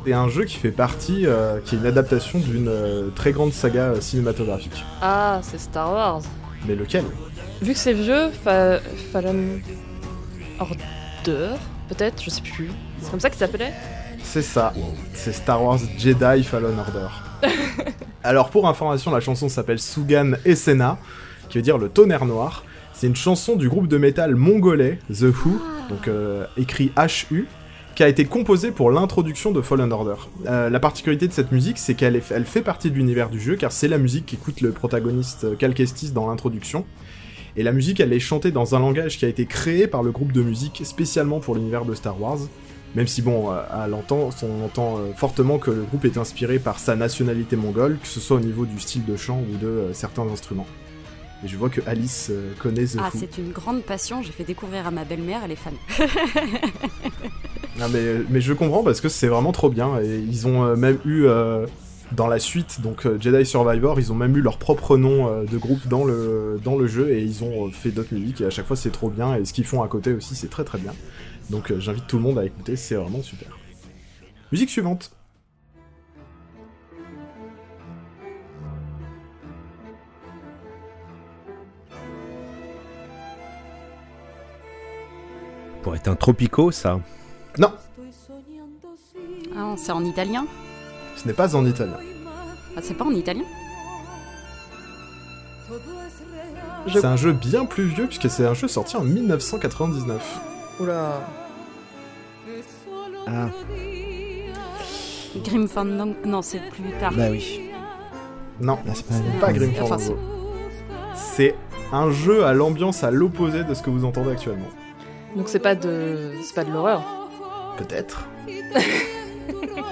C'est un jeu qui fait partie, euh, qui est une adaptation d'une euh, très grande saga euh, cinématographique. Ah, c'est Star Wars. Mais lequel? Vu que c'est vieux, fa Fallen Order, peut-être, je sais plus. C'est comme ça qu'il s'appelait? C'est ça, c'est Star Wars Jedi Fallen Order. Alors pour information, la chanson s'appelle Sugan Esena, qui veut dire le tonnerre noir. C'est une chanson du groupe de métal mongolais The Who, donc euh, écrit HU, qui a été composée pour l'introduction de Fallen Order. Euh, la particularité de cette musique, c'est qu'elle elle fait partie de l'univers du jeu, car c'est la musique qu'écoute le protagoniste euh, Cal Kestis dans l'introduction. Et la musique, elle est chantée dans un langage qui a été créé par le groupe de musique spécialement pour l'univers de Star Wars. Même si, bon, euh, à on entend euh, fortement que le groupe est inspiré par sa nationalité mongole, que ce soit au niveau du style de chant ou de euh, certains instruments. Et je vois que Alice connaît The Ah, c'est une grande passion. J'ai fait découvrir à ma belle-mère, elle est fan. Non, mais, mais je comprends parce que c'est vraiment trop bien. Et ils ont même eu, euh, dans la suite, donc euh, Jedi Survivor, ils ont même eu leur propre nom euh, de groupe dans le, dans le jeu et ils ont euh, fait d'autres musiques et à chaque fois c'est trop bien. Et ce qu'ils font à côté aussi, c'est très très bien. Donc euh, j'invite tout le monde à écouter, c'est vraiment super. Musique suivante. Pour être un tropico, ça. Non, Ah, c'est en italien? Ce n'est pas en italien. Ah, c'est pas en italien C'est un jeu bien plus vieux puisque c'est un jeu sorti en 1999. Oula. Ah, Grim Fandango. Non, c'est plus tard. bah oui. Non, c'est pas- pas Grim Enfin, Fandango. C'est un jeu à l'ambiance à l'opposé de ce que vous entendez actuellement. Donc c'est pas de, c'est pas de l'horreur. Peut-être.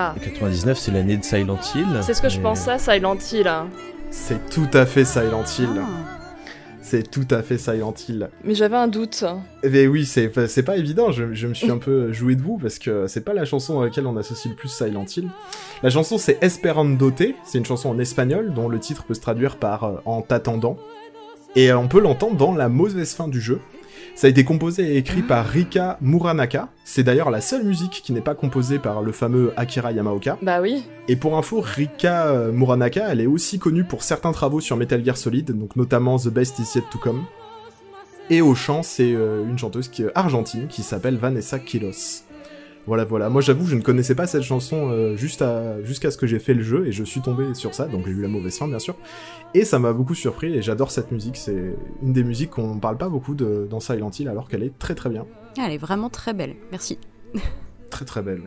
Ah, 99, c'est l'année de Silent Hill. c'est ce que je pensais, Silent Hill. C'est tout à fait Silent Hill. Ah. C'est tout à fait Silent Hill. Mais j'avais un doute. Mais oui, c'est pas évident, je, je me suis un peu joué de vous parce que c'est pas la chanson à laquelle on associe le plus Silent Hill. La chanson c'est Esperandote, c'est une chanson en espagnol dont le titre peut se traduire par euh, En t'attendant. Et euh, on peut l'entendre dans la mauvaise fin du jeu. Ça a été composé et écrit par Rika Muranaka. C'est d'ailleurs la seule musique qui n'est pas composée par le fameux Akira Yamaoka. Bah oui. Et pour info, Rika euh, Muranaka, elle est aussi connue pour certains travaux sur Metal Gear Solid, donc notamment The Best Is Yet To Come. Et au chant, c'est euh, une chanteuse qui est argentine qui s'appelle Vanessa Quilos. Voilà, voilà. Moi, j'avoue, je ne connaissais pas cette chanson euh, juste à- jusqu'à ce que j'ai fait le jeu et je suis tombé sur ça, donc j'ai eu la mauvaise fin, bien sûr. Et ça m'a beaucoup surpris et j'adore cette musique. C'est une des musiques qu'on ne parle pas beaucoup de, dans Silent Hill alors qu'elle est très très bien. Ah, Elle est vraiment très belle. Merci. Très très belle.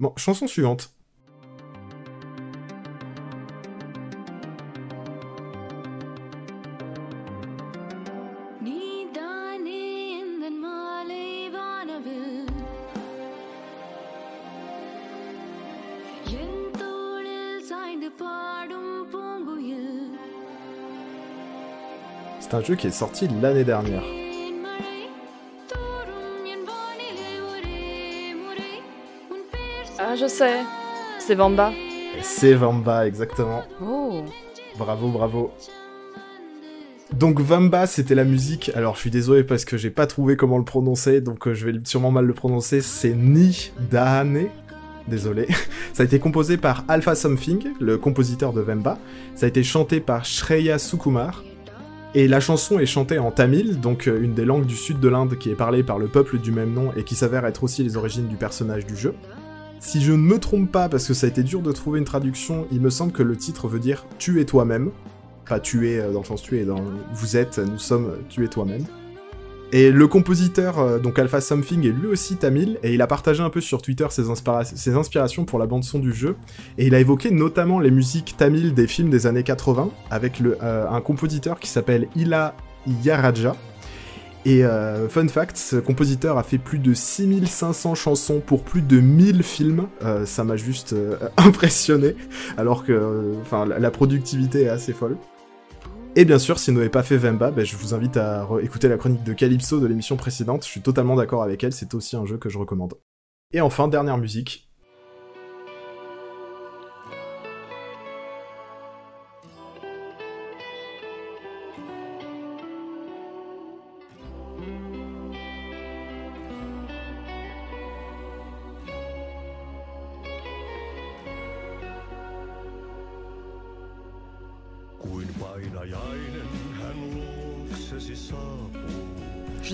Bon, chanson suivante. C'est un jeu qui est sorti l'année dernière. Ah, je sais. C'est Vamba. C'est Vamba, exactement. Oh. Bravo, bravo. Donc Vamba, c'était la musique. Alors je suis désolé parce que j'ai pas trouvé comment le prononcer, donc euh, je vais sûrement mal le prononcer. C'est Ni Dahane. Désolé. Ça a été composé par Alpha Something, le compositeur de Vamba. Ça a été chanté par Shreya Sukumar. Et la chanson est chantée en tamil, donc euh, une des langues du sud de l'Inde qui est parlée par le peuple du même nom et qui s'avère être aussi les origines du personnage du jeu. Si je ne me trompe pas, parce que ça a été dur de trouver une traduction, il me semble que le titre veut dire Tu es toi-même. Pas tu es euh, dans le sens tu dans vous êtes, nous sommes, tu es toi-même. Et le compositeur, euh, donc Alpha Something, est lui aussi tamil, et il a partagé un peu sur Twitter ses, inspira- ses inspirations pour la bande-son du jeu, et il a évoqué notamment les musiques tamiles des films des années 80, avec euh, un compositeur qui s'appelle Ila Yaraja. Et euh, fun fact, ce compositeur a fait plus de 6500 chansons pour plus de 1000 films, ça m'a juste impressionné, alors que la productivité est assez folle. Et bien sûr, si vous n'avez pas fait Vemba, ben, je vous invite à écouter la chronique de Calypso de l'émission précédente, je suis totalement d'accord avec elle, c'est aussi un jeu que je recommande. Et enfin, dernière musique.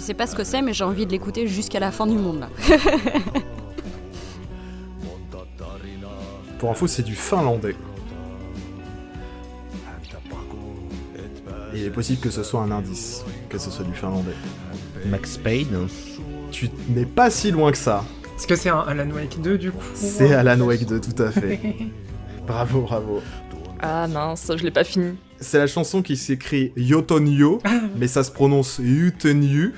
Je sais pas ce que c'est, mais j'ai envie de l'écouter jusqu'à la fin du monde là. Pour info, c'est du finlandais. Et il est possible que ce soit un indice, que ce soit du finlandais. Max Payne. Tu n'es pas si loin que ça. Est-ce que c'est un Alan Wake 2 du coup? C'est Alan Wake 2, tout à fait. bravo, bravo. Ah mince, je l'ai pas fini. C'est la chanson qui s'écrit Yotonyo, mais ça se prononce Yutenyu.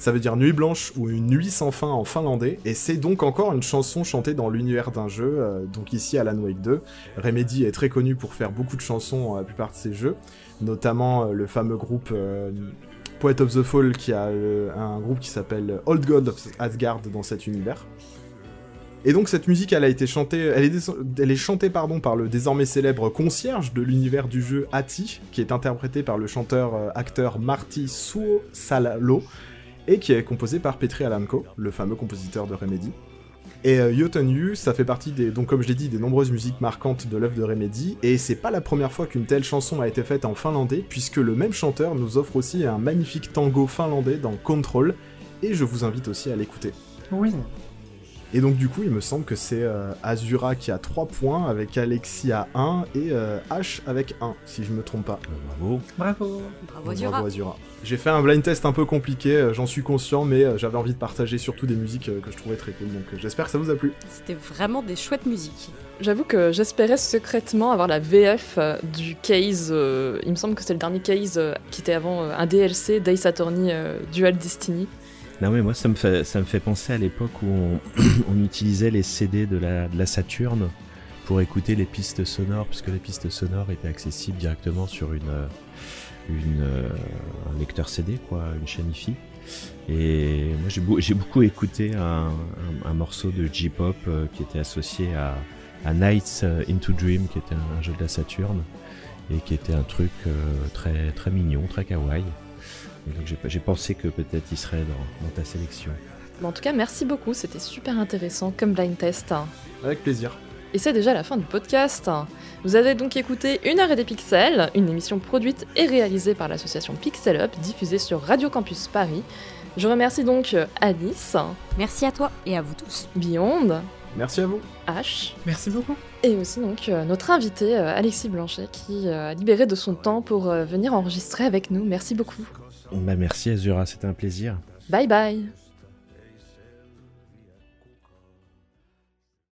Ça veut dire nuit blanche ou une nuit sans fin en finlandais, et c'est donc encore une chanson chantée dans l'univers d'un jeu, euh, donc ici Alan Wake 2. Remedy est très connu pour faire beaucoup de chansons dans la plupart de ses jeux, notamment euh, le fameux groupe euh, Poet of the Fall qui a euh, un groupe qui s'appelle Old God of Asgard dans cet univers. Et donc cette musique, elle a été chantée, elle est, chantée pardon par le désormais célèbre concierge de l'univers du jeu Ati, qui est interprété par le chanteur-acteur Marty Suosalo, et qui est composé par Petri Alanko, le fameux compositeur de Remedy. Et euh, Yotenyu, ça fait partie des, donc comme je dit, des nombreuses musiques marquantes de l'œuvre de Remedy, et c'est pas la première fois qu'une telle chanson a été faite en finlandais, puisque le même chanteur nous offre aussi un magnifique tango finlandais dans Control, et je vous invite aussi à l'écouter. Oui. Et donc du coup, il me semble que c'est euh, Azura qui a 3 points, avec Alexis à 1, et euh, H avec 1, si je me trompe pas. Bravo. Bravo. Bravo Dura. Azura. J'ai fait un blind test un peu compliqué, euh, j'en suis conscient, mais euh, j'avais envie de partager surtout des musiques euh, que je trouvais très cool, donc euh, j'espère que ça vous a plu. C'était vraiment des chouettes musiques. J'avoue que j'espérais secrètement avoir la VF euh, du case. euh, il me semble que c'est le dernier case euh, qui était avant euh, un DLC Days Attorney euh, Dual Destiny. Non mais moi ça me fait, ça me fait penser à l'époque où on, on utilisait les CD de la, de la Saturn pour écouter les pistes sonores, puisque les pistes sonores étaient accessibles directement sur une, une, euh, un lecteur CD, quoi, une chaîne IFI. Et moi j'ai, j'ai beaucoup écouté un, un- un morceau de J-pop euh, qui était associé à, à Nights euh, into Dream, qui était un, jeu de la Saturn, et qui était un truc très, très mignon, très kawaii. Et donc j'ai, pensé que peut-être il serait dans, dans ta sélection. Mais en tout cas, merci beaucoup, c'était super intéressant comme blind test. Avec plaisir. Et c'est déjà la fin du podcast. Vous avez donc écouté Une heure et des pixels, une émission produite et réalisée par l'association Pixel Up, diffusée sur Radio Campus Paris. Je remercie donc Alice, Merci à toi et à vous tous. Beyond, Merci à vous. H, Merci beaucoup. et aussi donc euh, notre invité euh, Alexis Blanchet qui euh, a libéré de son temps pour venir enregistrer avec nous. Merci beaucoup. Bah merci Azura, c'était un plaisir. Bye bye